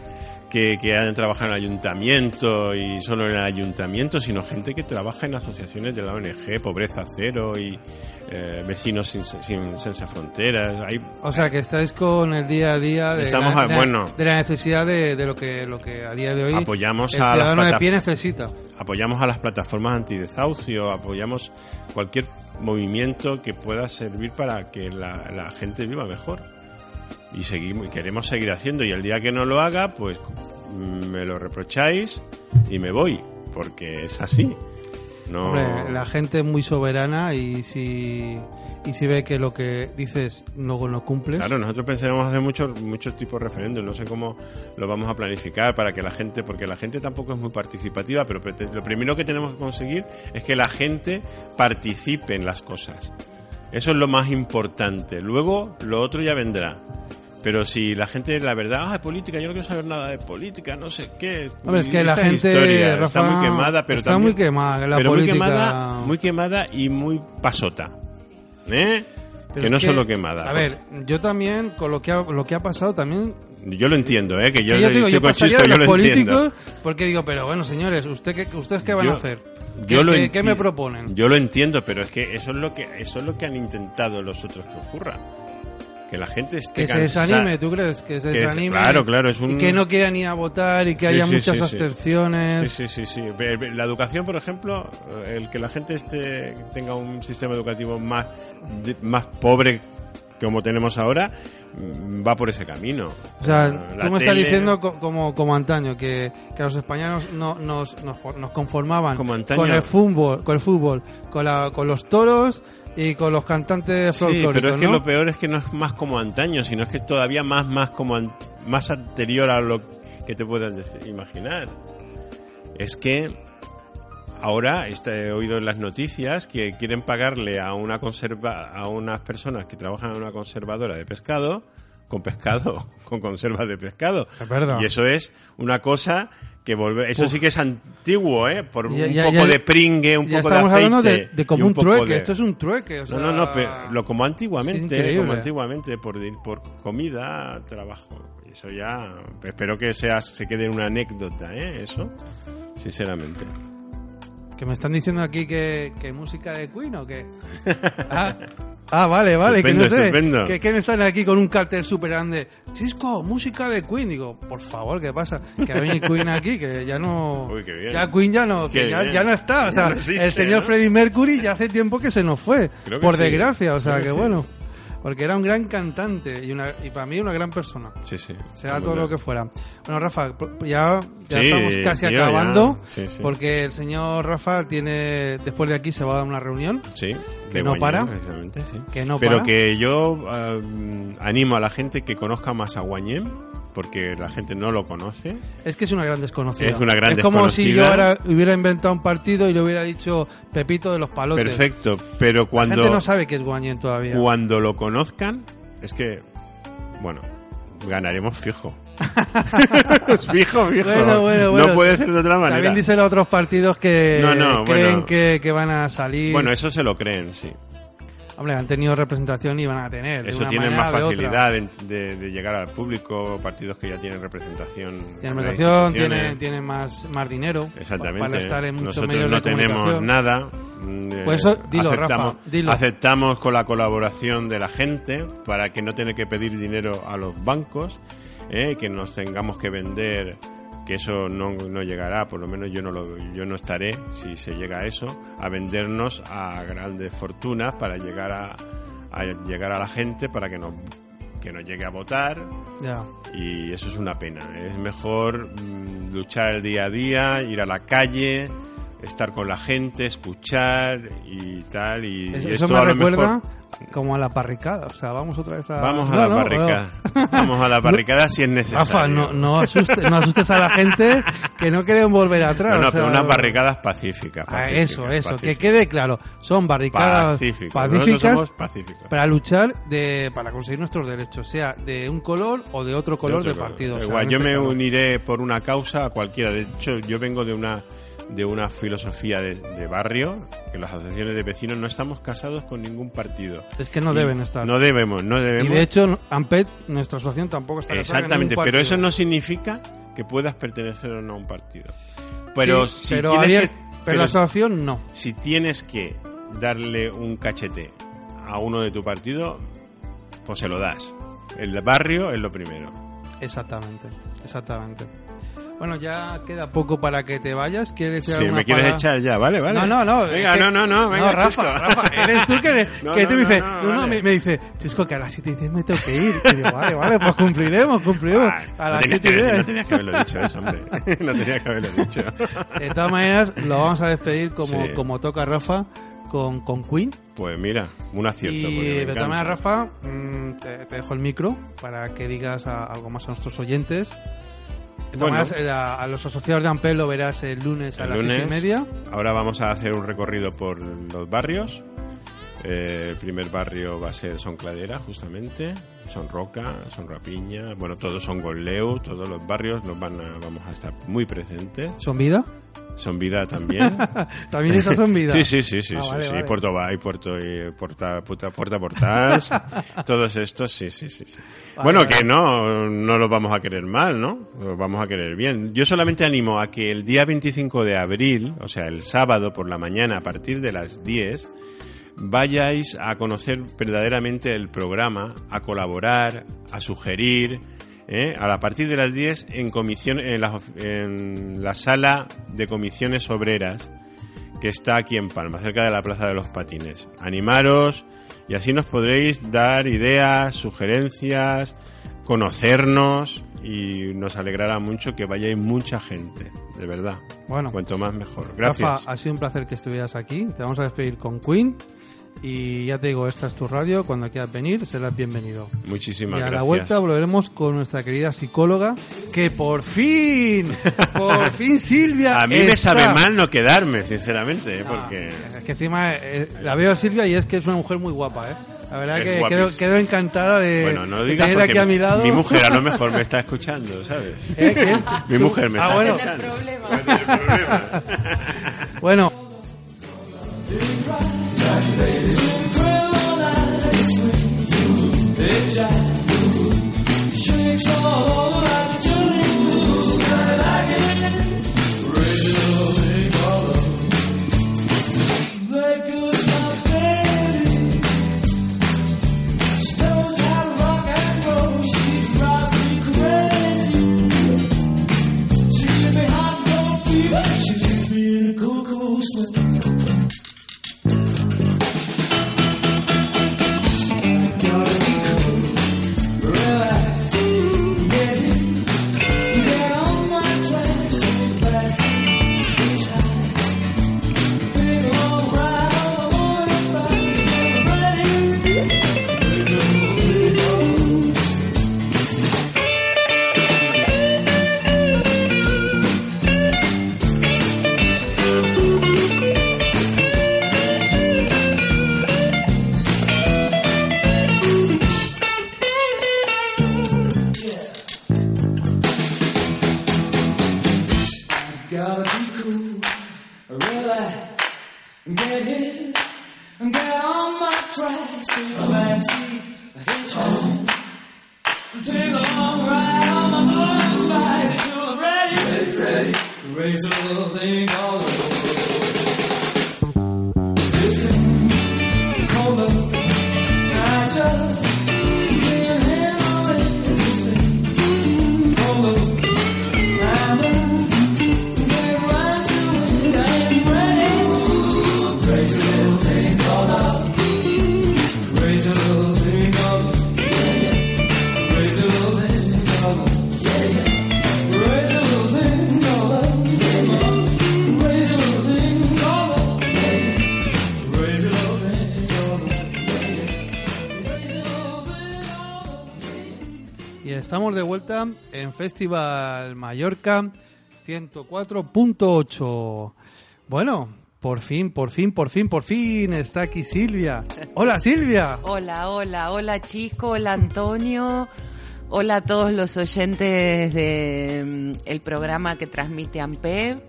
C: que, que han trabajado en el ayuntamiento y solo en el ayuntamiento, sino gente que trabaja en asociaciones de la ONG, Pobreza Cero y eh, Vecinos sin, sin, Sense Fronteras. Hay,
A: O sea, que estáis con el día a día de,
C: Estamos
A: la,
C: a-
A: de-
C: bueno.
A: de la necesidad de, de lo que lo que a día de hoy
C: Apoyamos
A: el
C: a las
A: ciudadano de pie necesita.
C: apoyamos a las plataformas antidesahucio, apoyamos cualquier movimiento que pueda servir para que la, la gente viva mejor. Y seguimos, y queremos seguir haciendo. Y el día que no lo haga, pues mm, me lo reprocháis y me voy. Porque es así. No,
A: Hombre, la gente es muy soberana y si y si ve que lo que dices luego no cumples,
C: Claro, nosotros pensamos hacer muchos muchos tipos de referéndum. No sé cómo lo vamos a planificar para que la gente, porque la gente tampoco es muy participativa, pero lo primero que tenemos que conseguir es que la gente participe en las cosas. Eso es lo más importante. Luego, lo otro ya vendrá. Pero si la gente, la verdad, ah, política, yo no quiero saber nada de política, no sé qué.
A: Hombre, es que la gente,
C: historia
A: Rafa,
C: está muy quemada, pero
A: está
C: también-
A: muy quemada la
C: pero
A: política.
C: muy quemada, muy quemada y muy pasota. ¿Eh?
A: Pero
C: que no solo quemada.
A: A ver, yo también con lo que ha, lo que ha pasado también
C: Yo lo entiendo, ¿eh? Que yo,
A: que yo, digo, yo pasaría de
C: yo
A: los
C: lo entiendo.
A: políticos porque digo, pero bueno, señores, ¿usted qué, ustedes qué van
C: Yo-
A: a hacer?
C: Yo
A: ¿Qué,
C: lo
A: qué- me proponen?
C: Yo lo entiendo, pero es que eso es lo que eso es lo que han intentado los otros que ocurra. Que la gente esté
A: que se desanime, ¿tú crees? Que se
C: que
A: desanime.
C: claro, claro, es un-
A: Y que no quiera ni a votar y que
C: Sí,
A: haya
C: sí,
A: muchas
C: sí,
A: abstenciones.
C: Sí, sí, sí, La educación, por ejemplo, eh, el que la gente esté, tenga un sistema educativo más, más pobre como tenemos ahora, mm, va por ese camino.
A: O sea,
C: Eh, la
A: tú me estás diciendo co- como, como antaño, que, que los españoles no, nos, nos, nos conformaban
C: Como antaño.
A: con el fútbol, con el fútbol, con, la, con los toros y con los cantantes
C: Sí,
A: folclóricos,
C: pero es que
A: ¿no?
C: lo peor es que no es más como antaño, sino es que todavía más, más como an- más anterior a lo que te puedas imaginar. Es que ahora este, he oído en las noticias que quieren pagarle a una conserva, a unas personas que trabajan en una conservadora de pescado con pescado, con conservas de pescado.
A: Es verdad.
C: Y eso es una cosa que volve, eso
A: Uf.
C: sí que es antiguo, ¿eh? Por
A: Ya-
C: un
A: ya-
C: poco
A: ya-
C: de pringue, un poco de aceite.
A: hablando de, de como un,
C: poco
A: trueque,
C: de-
A: esto es un trueque. o
C: no,
A: sea,
C: no, no, pero lo como antiguamente, como antiguamente, por, por comida, trabajo. Eso ya, espero que sea, se quede en una anécdota, ¿eh? Eso, sinceramente.
A: Que me están diciendo aquí que, que música de Queen o qué. Ah, ah, vale, vale,
C: Estupendo,
A: que no sé.
C: estupendo.
A: Que, que me están aquí con un cartel súper grande. Chisco, música de Queen. Digo, por favor, ¿qué pasa? Que ha venido Queen aquí, que ya no.
C: Uy, qué bien.
A: Ya Queen ya no, que ya, ya no está. O sea,
C: no existe,
A: el señor
C: ¿no?
A: Freddie Mercury ya hace tiempo que se nos fue. Por
C: sí.
A: desgracia, o sea,
C: Creo
A: que,
C: que sí.
A: bueno. Porque era un gran cantante y, una, y para mí una gran persona.
C: Sí, sí.
A: Sea todo lo que fuera. Bueno, Rafa, ya, ya
C: Sí,
A: estamos casi
C: tío,
A: acabando.
C: Sí, sí.
A: Porque el señor Rafa tiene, después de aquí se va a dar una reunión.
C: Sí,
A: que no para.
C: precisamente, sí.
A: Que no
C: Pero
A: para.
C: que yo eh, animo a la gente que conozca más a Guañem, porque la gente no lo conoce.
A: Es que es una gran desconocida.
C: Es una gran
A: Es como si yo ahora hubiera inventado un partido y le hubiera dicho Pepito de los Palotes.
C: Perfecto, pero
A: La
C: cuando,
A: gente no sabe que es Guanyen todavía.
C: cuando lo conozcan, es que, bueno, ganaremos fijo. fijo, fijo.
A: Bueno, bueno, bueno.
C: No puede ser de otra manera.
A: También dicen los otros partidos que
C: No, no,
A: creen que van a salir.
C: Bueno, eso se lo creen, sí.
A: Hombre, han tenido representación y van a tener.
C: Eso
A: manera
C: más
A: de
C: facilidad de, de llegar al público, partidos que ya tienen representación.
A: Tienen representación, tienen, tienen más, más dinero.
C: Exactamente.
A: Para estar en muchos
C: Nosotros
A: medios
C: no
A: de
C: tenemos nada. Mm, eh,
A: Pues eso, dilo,
C: aceptamos,
A: Rafa, dilo.
C: Aceptamos con la colaboración de la gente para que no tenga que pedir dinero a los bancos, eh, que nos tengamos que vender, que eso no, no llegará, por lo menos yo no lo, yo no estaré, si se llega a eso, a vendernos a grandes fortunas para llegar a, a llegar a la gente para que nos que nos llegue a votar y eso es una pena. Es mejor mm, luchar el día a día, ir a la calle, estar con la gente, escuchar y tal. Y
A: Eso, eso me
C: a lo
A: recuerda
C: mejor-
A: como a la parricada. O sea, vamos otra vez a...
C: Vamos a
A: No,
C: la
A: no,
C: barricada. Vamos a la barricada si es necesario.
A: Rafa, no, no, asustes, no asustes a la gente que no quieren volver atrás.
C: No, no,
A: o sea,
C: pero unas barricadas pacíficas.
A: Ah,
C: pacíficas,
A: eso, eso, que quede claro. Son barricadas
C: Pacíficas.
A: para luchar de, para conseguir nuestros derechos, sea de un color o de otro color de,
C: Otro color.
A: partido.
C: Da
A: o sea,
C: igual, yo
A: este
C: me uniré por una causa a cualquiera. De hecho, yo vengo de una de una filosofía de, de barrio, que las asociaciones de vecinos no estamos casados con ningún partido.
A: Es que no
C: Y
A: deben estar.
C: No debemos, no
A: y
C: debemos.
A: de hecho, AMPET, nuestra asociación, tampoco está
C: Exactamente, pero eso no significa que puedas pertenecer o no a un partido. Pero
A: Sí,
C: si
A: pero,
C: tienes
A: abier-
C: que-
A: pero
C: pero
A: la asociación no.
C: si tienes que darle un cachete a uno de tu partido, pues se lo das. El barrio es lo primero.
A: Exactamente, exactamente. Bueno, ya queda poco para que te vayas. ¿Quieres
C: Si me quieres
A: palabra?
C: echar ya, vale, vale.
A: No, no, no.
C: Venga,
A: que-
C: no, no, no, venga,
A: Rafa. Rafa, eres tú que,
C: No,
A: que
C: no,
A: tú dices,
C: no,
A: no, no,
C: vale.
A: me, me dice, Chisco, que a las 7 y 10 me tengo que ir. Y digo, vale, vale, pues cumpliremos, cumpliremos. A las
C: tenías
A: 7 y
C: que-
A: 10.
C: No tenías que haberlo dicho eso, hombre. No tenías que haberlo dicho.
A: De todas maneras, lo vamos a despedir como,
C: Sí.
A: como toca Rafa con, con Queen.
C: Pues mira, un acierto.
A: Y de todas maneras, Rafa, mm, te, te dejo el micro para que digas a- algo más a nuestros oyentes.
C: Bueno.
A: maneras, eh, a, los asociados de Ampel lo verás el lunes a
C: El
A: las seis y media.
C: Ahora vamos a hacer un recorrido por los barrios. Eh, el primer barrio va a ser Son Cladera, justamente. Son Roca, Son Rapiña. Bueno, todos son Golleu, todos los barrios nos van a, vamos a estar muy presentes.
A: ¿Son vida?
C: Son Vida también.
A: También esas son vida.
C: Sí, sí, sí, sí,
A: Ah,
C: sí,
A: vale,
C: sí.
A: vale.
C: Puerto Bay, Puerto y Porta, Puta, Puerta Portas, todos estos, sí, sí, sí. sí.
A: Vale,
C: bueno, que no, no los vamos a querer mal, ¿no? Los vamos a querer bien. Yo solamente animo a que el día 25 de abril, o sea, el sábado por la mañana a partir de las 10, vayáis a conocer verdaderamente el programa, a colaborar, a sugerir, ¿eh? a partir de las 10 en comisión en la, en la sala de comisiones obreras que está aquí en Palma, cerca de la Plaza de los Patines. Animaros y así nos podréis dar ideas, sugerencias, conocernos y nos alegrará mucho que vayáis mucha gente, de verdad.
A: Bueno,
C: Cuanto más mejor. Gracias.
A: Rafa, ha sido un placer que estuvieras aquí. Te vamos a despedir con Queen. Y ya te digo, esta es tu radio. Cuando quieras venir, serás bienvenido.
C: Muchísimas
A: y a
C: gracias.
A: la vuelta volveremos con nuestra querida psicóloga, que por fin, por fin Silvia.
C: A mí me sabe mal no quedarme, sinceramente, ¿eh? Porque
A: Es que encima eh, la veo a Silvia y es que es una mujer muy guapa, ¿eh? La verdad
C: Es
A: que quedo, quedo encantada de,
C: bueno, no
A: de
C: digas
A: tenerla
C: porque
A: aquí a mi lado.
C: mi mujer a lo mejor me está escuchando, ¿sabes?
A: ¿Eh?
C: Mi mujer me
A: Ah,
C: está
A: bueno.
C: escuchando.
F: problema.
A: Bueno,
G: ginger.
A: Estamos de vuelta en Festival Mallorca 104.8. Bueno, por fin, por fin, por fin, por fin está aquí Silvia. Hola Silvia.
F: Hola, hola, hola Chico, hola Antonio, hola a todos los oyentes de el programa que transmite AMPEV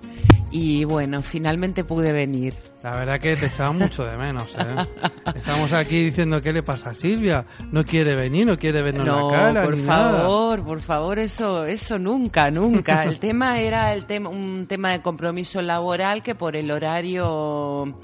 F: y bueno, finalmente pude venir.
A: La verdad que te echaba mucho de menos. ¿eh? Estamos aquí diciendo qué le pasa a Silvia. No quiere venir, no quiere vernos
F: no,
A: la cara.
F: por
A: ni nada.
F: favor, por favor, eso, eso nunca, nunca. El tema era el tema, un tema de compromiso laboral que por el horario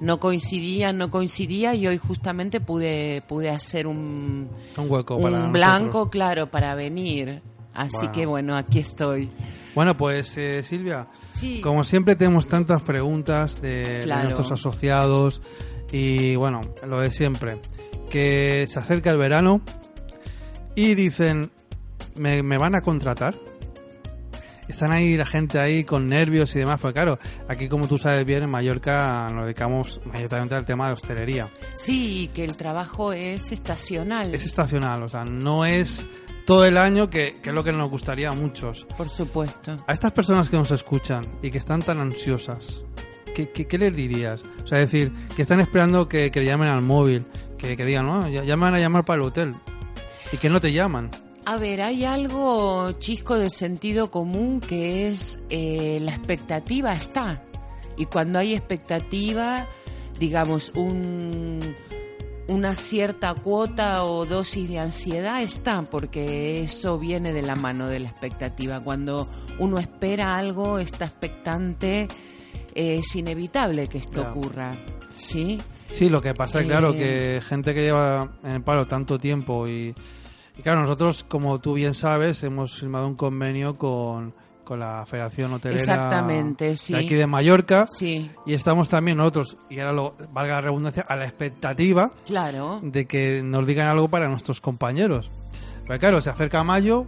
F: no coincidía, no coincidía y hoy justamente pude, pude hacer un,
A: Un hueco
F: un
A: para
F: blanco,
A: nosotros.
F: claro, para venir. Así
A: Bueno.
F: que bueno, aquí estoy.
A: Bueno, pues eh, Silvia,
F: Sí.
A: como siempre tenemos tantas preguntas de, nuestros asociados y bueno, lo de siempre, que se acerca el verano y dicen, ¿me, me van a contratar? Están ahí la gente ahí con nervios y demás, porque claro, aquí como tú sabes bien, en Mallorca nos dedicamos mayoritariamente al tema de hostelería.
F: Sí, que el trabajo es estacional.
A: Es estacional, o sea, no es todo el año, que, que es lo que nos gustaría a muchos.
F: Por supuesto.
A: A estas personas que nos escuchan y que están tan ansiosas, ¿qué, qué, qué les dirías? O sea, decir, que están esperando que, que le llamen al móvil, que, que digan, no, ya, ya me van a llamar para el hotel. Y que no te llaman.
F: A ver, hay algo chisco de sentido común que es eh, la expectativa está. Y cuando hay expectativa, digamos, un, una cierta cuota o dosis de ansiedad está, porque eso viene de la mano de la expectativa. Cuando uno espera algo, está expectante, eh, es inevitable que esto
A: Claro.
F: ocurra. ¿Sí?
A: Sí, lo que pasa es, claro,
F: Eh.
A: que gente que lleva en el palo tanto tiempo y, y claro, nosotros, como tú bien sabes, hemos firmado un convenio con, con la Federación Hotelera
F: Exactamente, sí.
A: de aquí de Mallorca
F: Sí,
A: y estamos también nosotros, y ahora lo, valga la redundancia, a la expectativa
F: claro.
A: de que nos digan algo para nuestros compañeros. Pero claro, se acerca mayo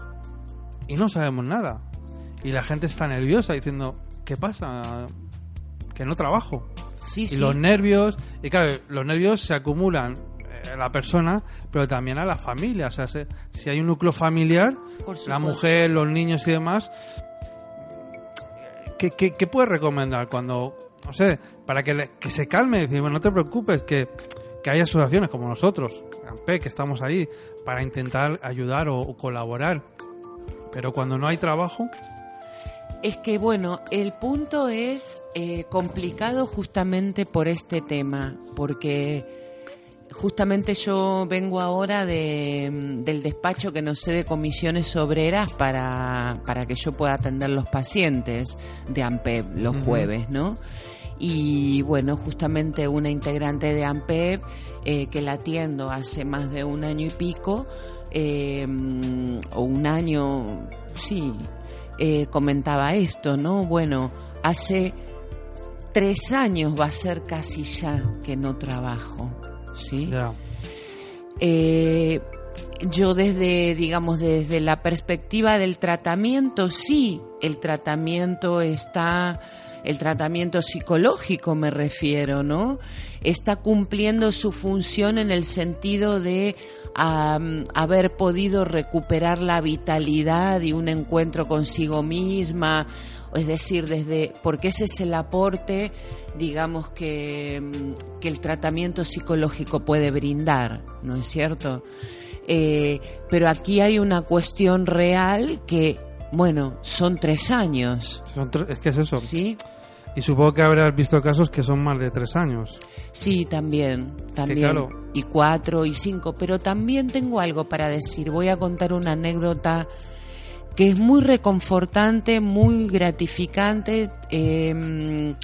A: y no sabemos nada. Y la gente está nerviosa diciendo, ¿qué pasa? Que no trabajo.
F: Sí,
A: Y
F: sí.
A: los nervios, y claro, los nervios se acumulan eh, a la persona, pero también a la familia. O sea, se- si hay un núcleo familiar, la mujer, los niños y demás, ¿qué, qué, puedes recomendar cuando, no sé, para que, se calme? Decir, bueno, no te preocupes, que, que hay asociaciones como nosotros, AMPE, que estamos ahí para intentar ayudar o, o colaborar. Pero cuando no hay trabajo,
F: Es que bueno, el punto es eh, complicado justamente por este tema, porque justamente yo vengo ahora de, mm, del despacho que nos de comisiones obreras para, para que yo pueda atender los pacientes de AMPEP los jueves, ¿no? Y bueno, justamente una integrante de AMPEP eh, que la atiendo hace más de un año y pico, eh, mm, o un año, sí, eh, comentaba esto, ¿no? Bueno, hace tres años va a ser casi ya que no trabajo, ¿sí?
A: ya.
F: Eh, yo desde, digamos, desde la perspectiva del tratamiento, sí, el tratamiento está, el tratamiento psicológico me refiero, ¿no? Está cumpliendo su función en el sentido de am, haber podido recuperar la vitalidad y un encuentro consigo misma, es decir, desde, porque ese es el aporte, digamos, que, que el tratamiento psicológico puede brindar, ¿no es cierto? Eh, pero aquí hay una cuestión real que, bueno, son tres años,
A: Son tre- es que es eso.
F: ¿sí?
A: Y supongo que habrás visto casos que son más de tres años.
F: Sí, también, también.
A: claro.
F: Y cuatro y cinco, pero también tengo algo para decir. Voy a contar una anécdota que es muy reconfortante, muy gratificante. Eh,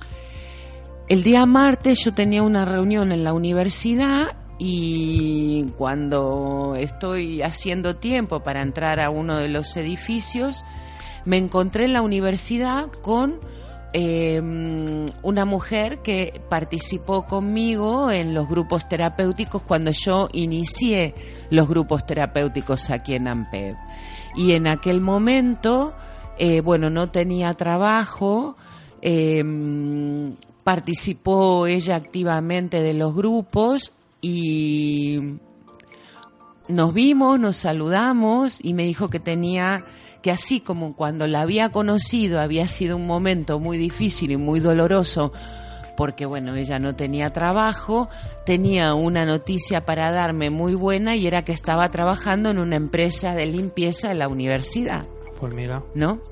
F: el día martes yo tenía una reunión en la universidad y cuando estoy haciendo tiempo para entrar a uno de los edificios, me encontré en la universidad con eh, una mujer que participó conmigo en los grupos terapéuticos cuando yo inicié los grupos terapéuticos aquí en AMPEB. Y en aquel momento, eh, bueno, no tenía trabajo, eh, participó ella activamente de los grupos y nos vimos, nos saludamos y me dijo que tenía que así como cuando la había conocido había sido un momento muy difícil y muy doloroso porque bueno, ella no tenía trabajo, tenía una noticia para darme muy buena y era que estaba trabajando en una empresa de limpieza de la universidad,
A: Pues mira.
F: ¿no?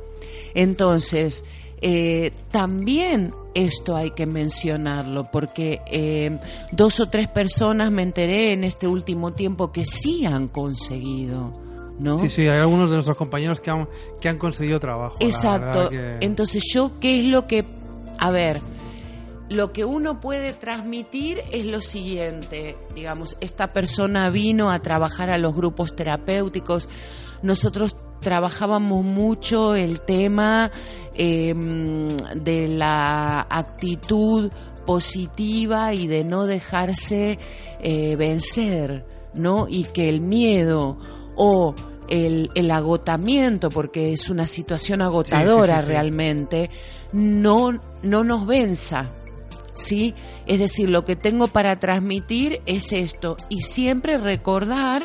F: Entonces, eh, también esto hay que mencionarlo, porque eh, dos o tres personas me enteré en este último tiempo que sí han conseguido, ¿no?
A: Sí, sí, hay algunos de nuestros compañeros que han, que han conseguido trabajo.
F: Exacto.
A: que-
F: Entonces yo, ¿qué es lo que... A ver, lo que uno puede transmitir es lo siguiente, digamos, esta persona vino a trabajar a los grupos terapéuticos, nosotros trabajábamos mucho el tema eh, de la actitud positiva y de no dejarse eh, vencer, ¿no? Y que el miedo o el, el agotamiento, porque es una situación agotadora
A: sí, sí.
F: realmente, no, no nos venza. ¿Sí? Es decir, lo que tengo para transmitir es esto. Y siempre recordar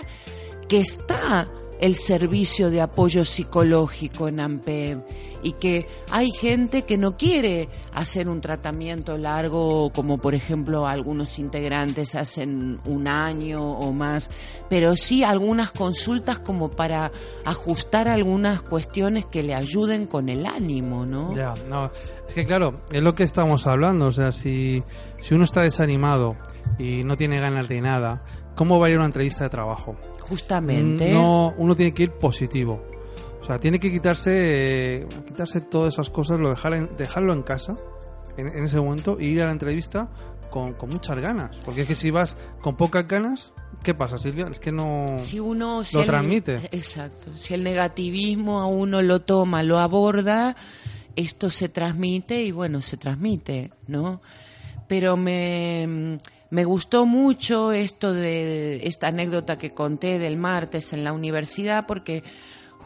F: que está el servicio de apoyo psicológico en AMPEB y que hay gente que no quiere hacer un tratamiento largo como por ejemplo algunos integrantes hacen un año o más, pero sí algunas consultas como para ajustar algunas cuestiones que le ayuden con el ánimo, ¿no?
A: Ya, no, es que claro, es lo que estamos hablando, o sea, si, si uno está desanimado y no tiene ganas de nada, ¿cómo va a ir a una entrevista de trabajo?
F: Justamente.
A: No, uno tiene que ir positivo. O sea, tiene que quitarse eh, quitarse todas esas cosas, lo dejar en- dejarlo en casa en, en ese momento y ir a la entrevista con, con muchas ganas. Porque es que si vas con pocas ganas, ¿qué pasa, Silvia? Es que no...
F: si uno si
A: Lo
F: el-
A: transmite.
F: exacto si el negativismo a uno lo toma lo aborda esto se transmite y bueno se transmite no pero me me gustó mucho esto de esta anécdota que conté del martes en la universidad porque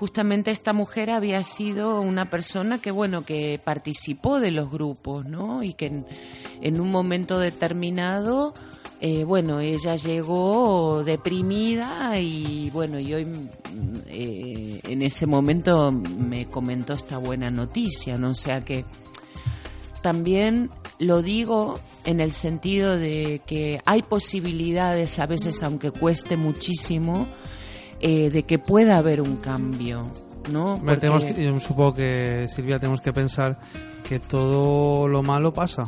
F: justamente esta mujer había sido una persona que bueno que participó de los grupos no y que en, en un momento determinado eh, bueno ella llegó deprimida y bueno y hoy eh, en ese momento me comentó esta buena noticia no o sea que también lo digo en el sentido de que hay posibilidades a veces aunque cueste muchísimo eh, de que pueda haber un cambio no Porque-
A: tenemos que- yo supongo que, Silvia, tenemos que pensar que todo lo malo pasa.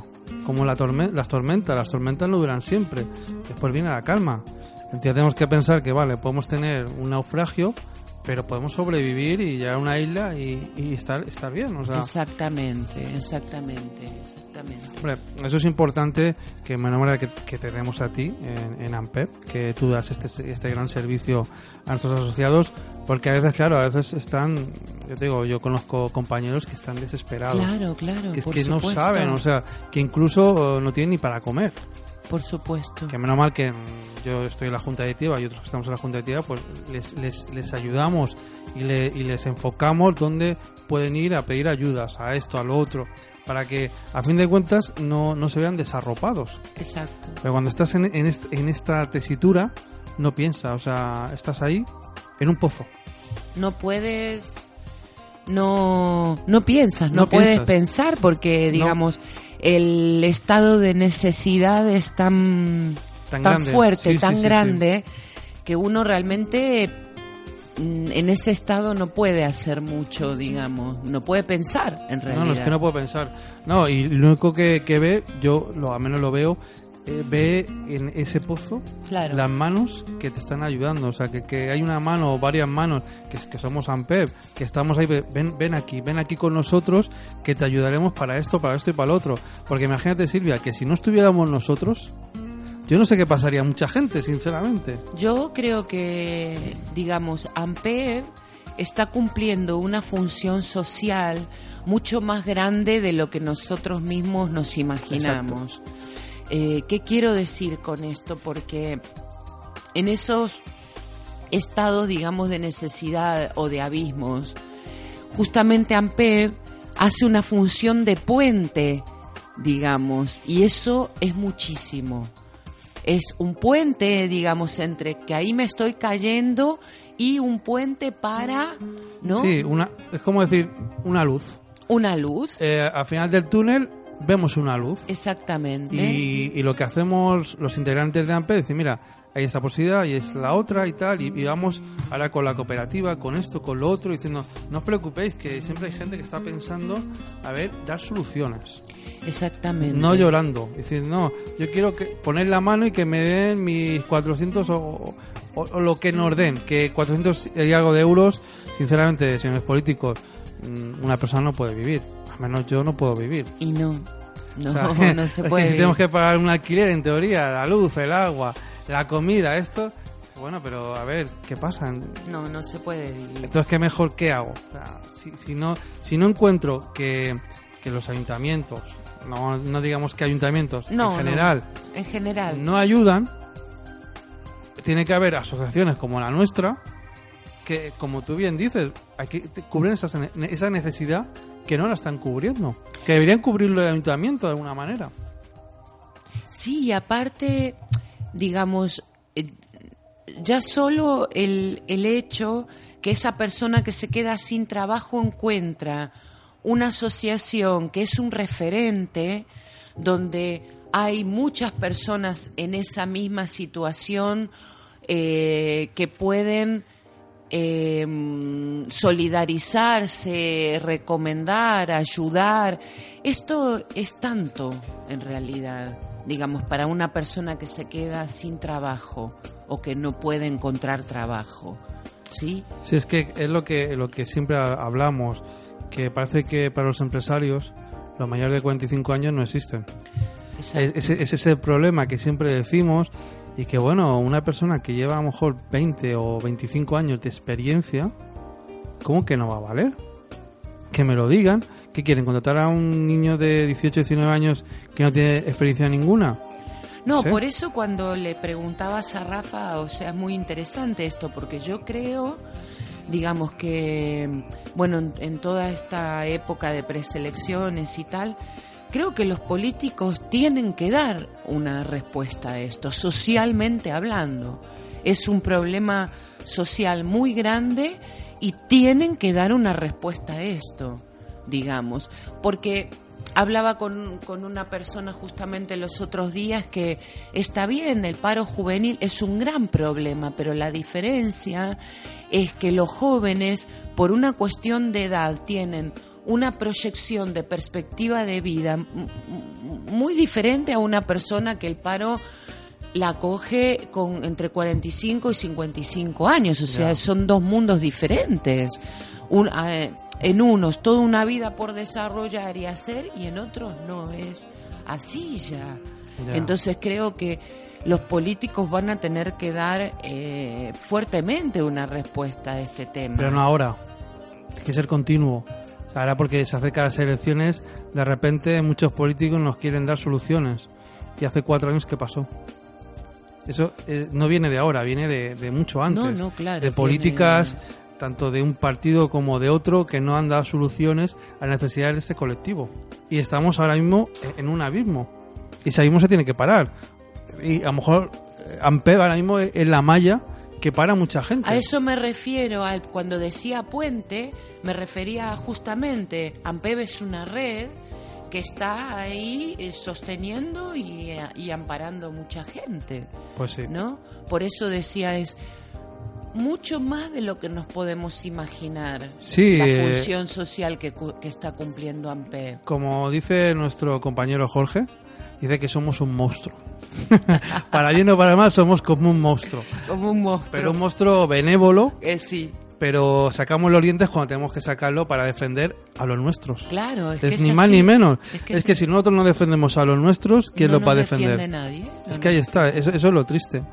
A: Como la torme- las tormentas. Las tormentas no duran siempre. Después viene la calma. Entonces tenemos que pensar que, vale, podemos tener un naufragio, pero podemos sobrevivir y llegar a una isla y, y estar, estar bien. O sea,
F: exactamente exactamente exactamente
A: Hombre, eso es importante que me enamora que, que tenemos a ti en, en AMPEP, que tú das este, este gran servicio a nuestros asociados, porque a veces, claro, a veces están, yo te digo, yo conozco compañeros que están desesperados,
F: claro claro
A: que es que no
F: supuesto,
A: saben, o sea, que incluso eh, no tienen ni para comer.
F: por supuesto.
A: Que menos mal que yo estoy en la junta directiva y otros que estamos en la junta directiva, pues les, les, les ayudamos y, le- y les enfocamos donde pueden ir a pedir ayudas, a esto, a lo otro, para que a fin de cuentas no, no se vean desarropados.
F: exacto
A: Pero cuando estás en, en, est- en esta tesitura, no piensa, o sea, estás ahí en un pozo.
F: no puedes no no piensas no,
A: No
F: puedes
A: piensas.
F: pensar porque digamos el estado de necesidad es tan
A: Tan
F: tan
A: grande.
F: fuerte
A: Sí,
F: tan
A: sí, sí.
F: grande que uno realmente en ese estado no puede hacer mucho digamos no puede pensar en realidad
A: No, no, es que no puedo pensar. No, y lo único que, que ve, yo lo, al menos lo veo, eh, ve en ese pozo
F: Claro.
A: las manos que te están ayudando. O sea, que, que hay una mano o varias manos, que, que somos AMPEP, que estamos ahí, ven, ven aquí, ven aquí con nosotros, que te ayudaremos para esto, para esto y para lo otro. Porque imagínate, Silvia, que si no estuviéramos nosotros, yo no sé qué pasaría a mucha gente, sinceramente.
F: Yo creo que, digamos, AMPEB está cumpliendo una función social mucho más grande de lo que nosotros mismos nos imaginamos. Eh, ¿Qué quiero decir con esto? Porque en esos estados, digamos, de necesidad o de abismos, justamente AMPEB hace una función de puente, digamos, y eso es muchísimo es un puente, digamos, entre que ahí me estoy cayendo y un puente para, ¿no?
A: Sí, una, es como decir una luz.
F: Una luz.
A: Eh, al final del túnel vemos una luz.
F: Exactamente.
A: Y, y lo que hacemos los integrantes de AMPE es decir, mira, hay esta posibilidad y es la otra y tal, y, y vamos ahora con la cooperativa, con esto, con lo otro, diciendo, no os preocupéis, que siempre hay gente que está pensando, a ver, dar soluciones,
F: Exactamente.
A: no llorando, diciendo, no, yo quiero que poner la mano y que me den mis 400 o, o- o lo que nos den, que 400 y algo de euros, sinceramente, señores políticos, mm, una persona no puede vivir, al menos yo no puedo vivir.
F: Y no. No,
A: O sea,
F: no se
A: es
F: puede.
A: Que si tenemos que pagar un alquiler, en teoría, la luz, el agua, la comida, esto. Bueno, pero a ver, ¿qué pasa?
F: No, no se puede vivir.
A: Entonces, ¿qué mejor qué hago? O sea, si, si no, si no encuentro que, que los ayuntamientos, no, no digamos que ayuntamientos,
F: No,
A: en general,
F: no. En general.
A: no ayudan, tiene que haber asociaciones como la nuestra que, como tú bien dices, te- cubren esas esa necesidad que no la están cubriendo. Que deberían cubrirlo el ayuntamiento de alguna manera.
F: Sí, y aparte, digamos, eh, ya solo el, el hecho que esa persona que se queda sin trabajo encuentra una asociación que es un referente donde hay muchas personas en esa misma situación eh, que pueden eh, solidarizarse, recomendar, ayudar. Esto es tanto, en realidad, digamos, para una persona que se queda sin trabajo o que no puede encontrar trabajo. ¿Sí?
A: Sí, es que es lo que, lo que siempre ha- hablamos, que parece que para los empresarios los mayores de 45 años no existen. Es, ese- es ese problema que siempre decimos y que, bueno, una persona que lleva a lo mejor 20 o 25 años de experiencia, ¿cómo que no va a valer? Que me lo digan. ¿Qué quieren? ¿Contratar a un niño de 18 19 años que no tiene experiencia ninguna?
F: No,
A: Sí.
F: por eso cuando le preguntabas a Rafa, o sea, es muy interesante esto, porque yo creo, digamos que, bueno, en, en toda esta época de preselecciones y tal, creo que los políticos tienen que dar una respuesta a esto, socialmente hablando. Es un problema social muy grande y tienen que dar una respuesta a esto, digamos, porque hablaba con, con una persona justamente los otros días que está bien, el paro juvenil es un gran problema, pero la diferencia es que los jóvenes, por una cuestión de edad, tienen una proyección de perspectiva de vida muy diferente a una persona que el paro la coge con entre 45 y 55 años, o sea, son dos mundos diferentes. Un- eh, en unos toda una vida por desarrollar y hacer y en otros no es así ya. Entonces creo que los políticos van a tener que dar eh, fuertemente una respuesta a este tema.
A: Pero no ahora. Tiene que ser continuo. Ahora porque se acercan las elecciones, de repente muchos políticos nos quieren dar soluciones. Y hace cuatro años que pasó. Eso eh, no viene de ahora, viene de, de mucho antes.
F: No, no, claro,
A: De políticas, tanto de un partido como de otro, que no han dado soluciones a las necesidades de este colectivo. Y estamos ahora mismo en- en un abismo. Y ese abismo se tiene que parar. Y a lo mejor eh, Ampeb ahora mismo es es la malla que para mucha gente.
F: A eso me refiero, al, cuando decía puente, me refería justamente, AMPEB es una red que está ahí eh, sosteniendo y, eh, y amparando mucha gente,
A: Pues sí.
F: ¿no? Por eso decía, es mucho más de lo que nos podemos imaginar
A: Sí,
F: la
A: eh,
F: función social que, que está cumpliendo AMPEB.
A: Como dice nuestro compañero Jorge, dice que somos un monstruo. para bien o para mal, somos como un monstruo.
F: Como un monstruo.
A: Pero un monstruo benévolo,
F: Eh, sí,
A: pero sacamos los dientes cuando tenemos que sacarlo para defender a los nuestros.
F: claro, es,
A: Es
F: que es
A: ni
F: así.
A: más ni menos.
F: Es
A: Es
F: que
A: que,
F: es-
A: si nosotros no defendemos a los nuestros, ¿quién
F: No
A: los va a defender?
F: nadie.
A: Es
F: No,
A: que ahí está, eso, eso es lo triste.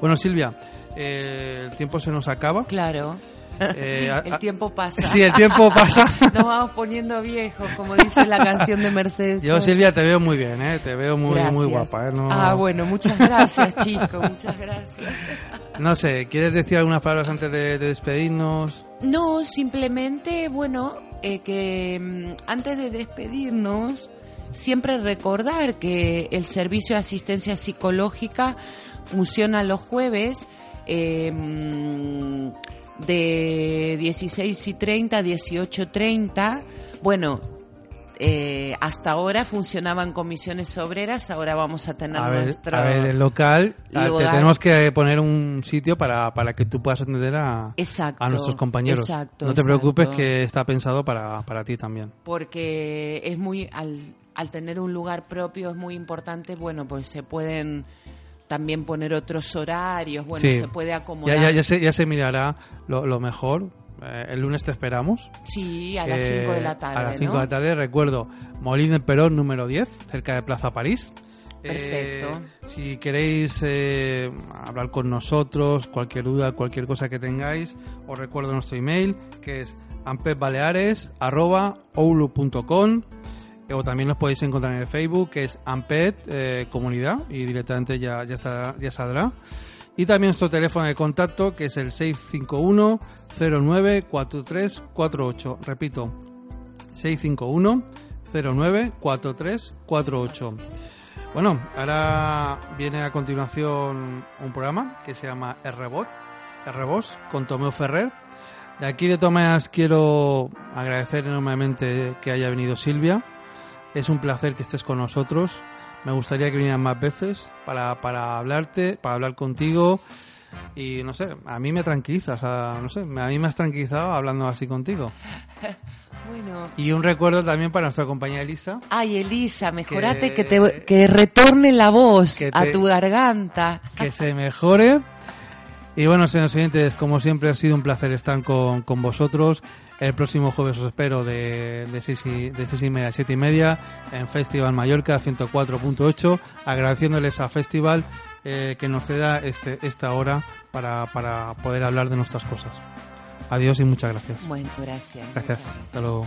A: Bueno, Silvia, eh, el tiempo se nos acaba.
F: Claro.
A: Eh,
F: el
A: a-
F: tiempo pasa.
A: Sí, el tiempo pasa.
F: Nos vamos poniendo viejos, como dice la canción de Mercedes.
A: Yo, Silvia, te veo muy bien, ¿eh? Te veo muy,
F: Gracias.
A: muy guapa, ¿eh? No,
F: Ah, bueno, muchas gracias, chico, muchas gracias.
A: no sé, ¿quieres decir algunas palabras antes de, de despedirnos?
F: No, simplemente, bueno, eh, que mm, antes de despedirnos, siempre recordar que el servicio de asistencia psicológica funciona los jueves eh, de 16 y 30 a 18.30. Bueno, eh, hasta ahora funcionaban comisiones obreras, ahora vamos a tener
A: A ver,
F: nuestro
A: a ver, el local, ah, te tenemos que poner un sitio para, para que tú puedas atender a,
F: Exacto,
A: a nuestros compañeros.
F: exacto,
A: no te
F: exacto.
A: preocupes que está pensado para, para ti también.
F: porque es muy al, al tener un lugar propio es muy importante bueno pues se pueden también poner otros horarios bueno
A: Sí.
F: se puede acomodar
A: ya, ya, se, ya se mirará lo, lo mejor. Eh, el lunes te esperamos.
F: sí a las
A: Eh,
F: 5 de la tarde
A: A las 5
F: ¿no?
A: de la tarde, recuerdo, Molín del Perón número 10, cerca de Plaza París.
F: Perfecto.
A: Eh, si queréis eh, hablar con nosotros, cualquier duda, cualquier cosa que tengáis, os recuerdo nuestro email, que es ampetbaleares.oulu.com eh, o también nos podéis encontrar en el Facebook, que es Ampet eh, Comunidad, y directamente ya, ya, estará- ya saldrá. Y también nuestro teléfono de contacto, que es el 651 094348. Repito, 651 094348. Bueno, ahora viene a continuación un programa que se llama R-Bot, R-Boss, con Tomeo Ferrer. De aquí de Tomás quiero agradecer enormemente que haya venido Silvia. Es un placer que estés con nosotros. Me gustaría que vinieran más veces para, para hablarte, para hablar contigo. Y no sé, a mí me tranquiliza, o sea, no sé, a mí me has tranquilizado hablando así contigo.
F: bueno
A: Y un recuerdo también para nuestra compañera Elisa,
F: ay Elisa mejorate que,
A: Que-
F: te que retorne la voz a tu garganta
A: que se mejore. Y bueno, señores como siempre ha sido un placer estar con, con vosotros. El próximo jueves os espero de, de, seis y, de y media a siete y media en Festival Mallorca 104.8, agradeciéndoles a Festival eh, que nos ceda este, esta hora para, para poder hablar de nuestras cosas. Adiós y muchas gracias.
F: bueno gracias
A: Gracias. Hasta luego.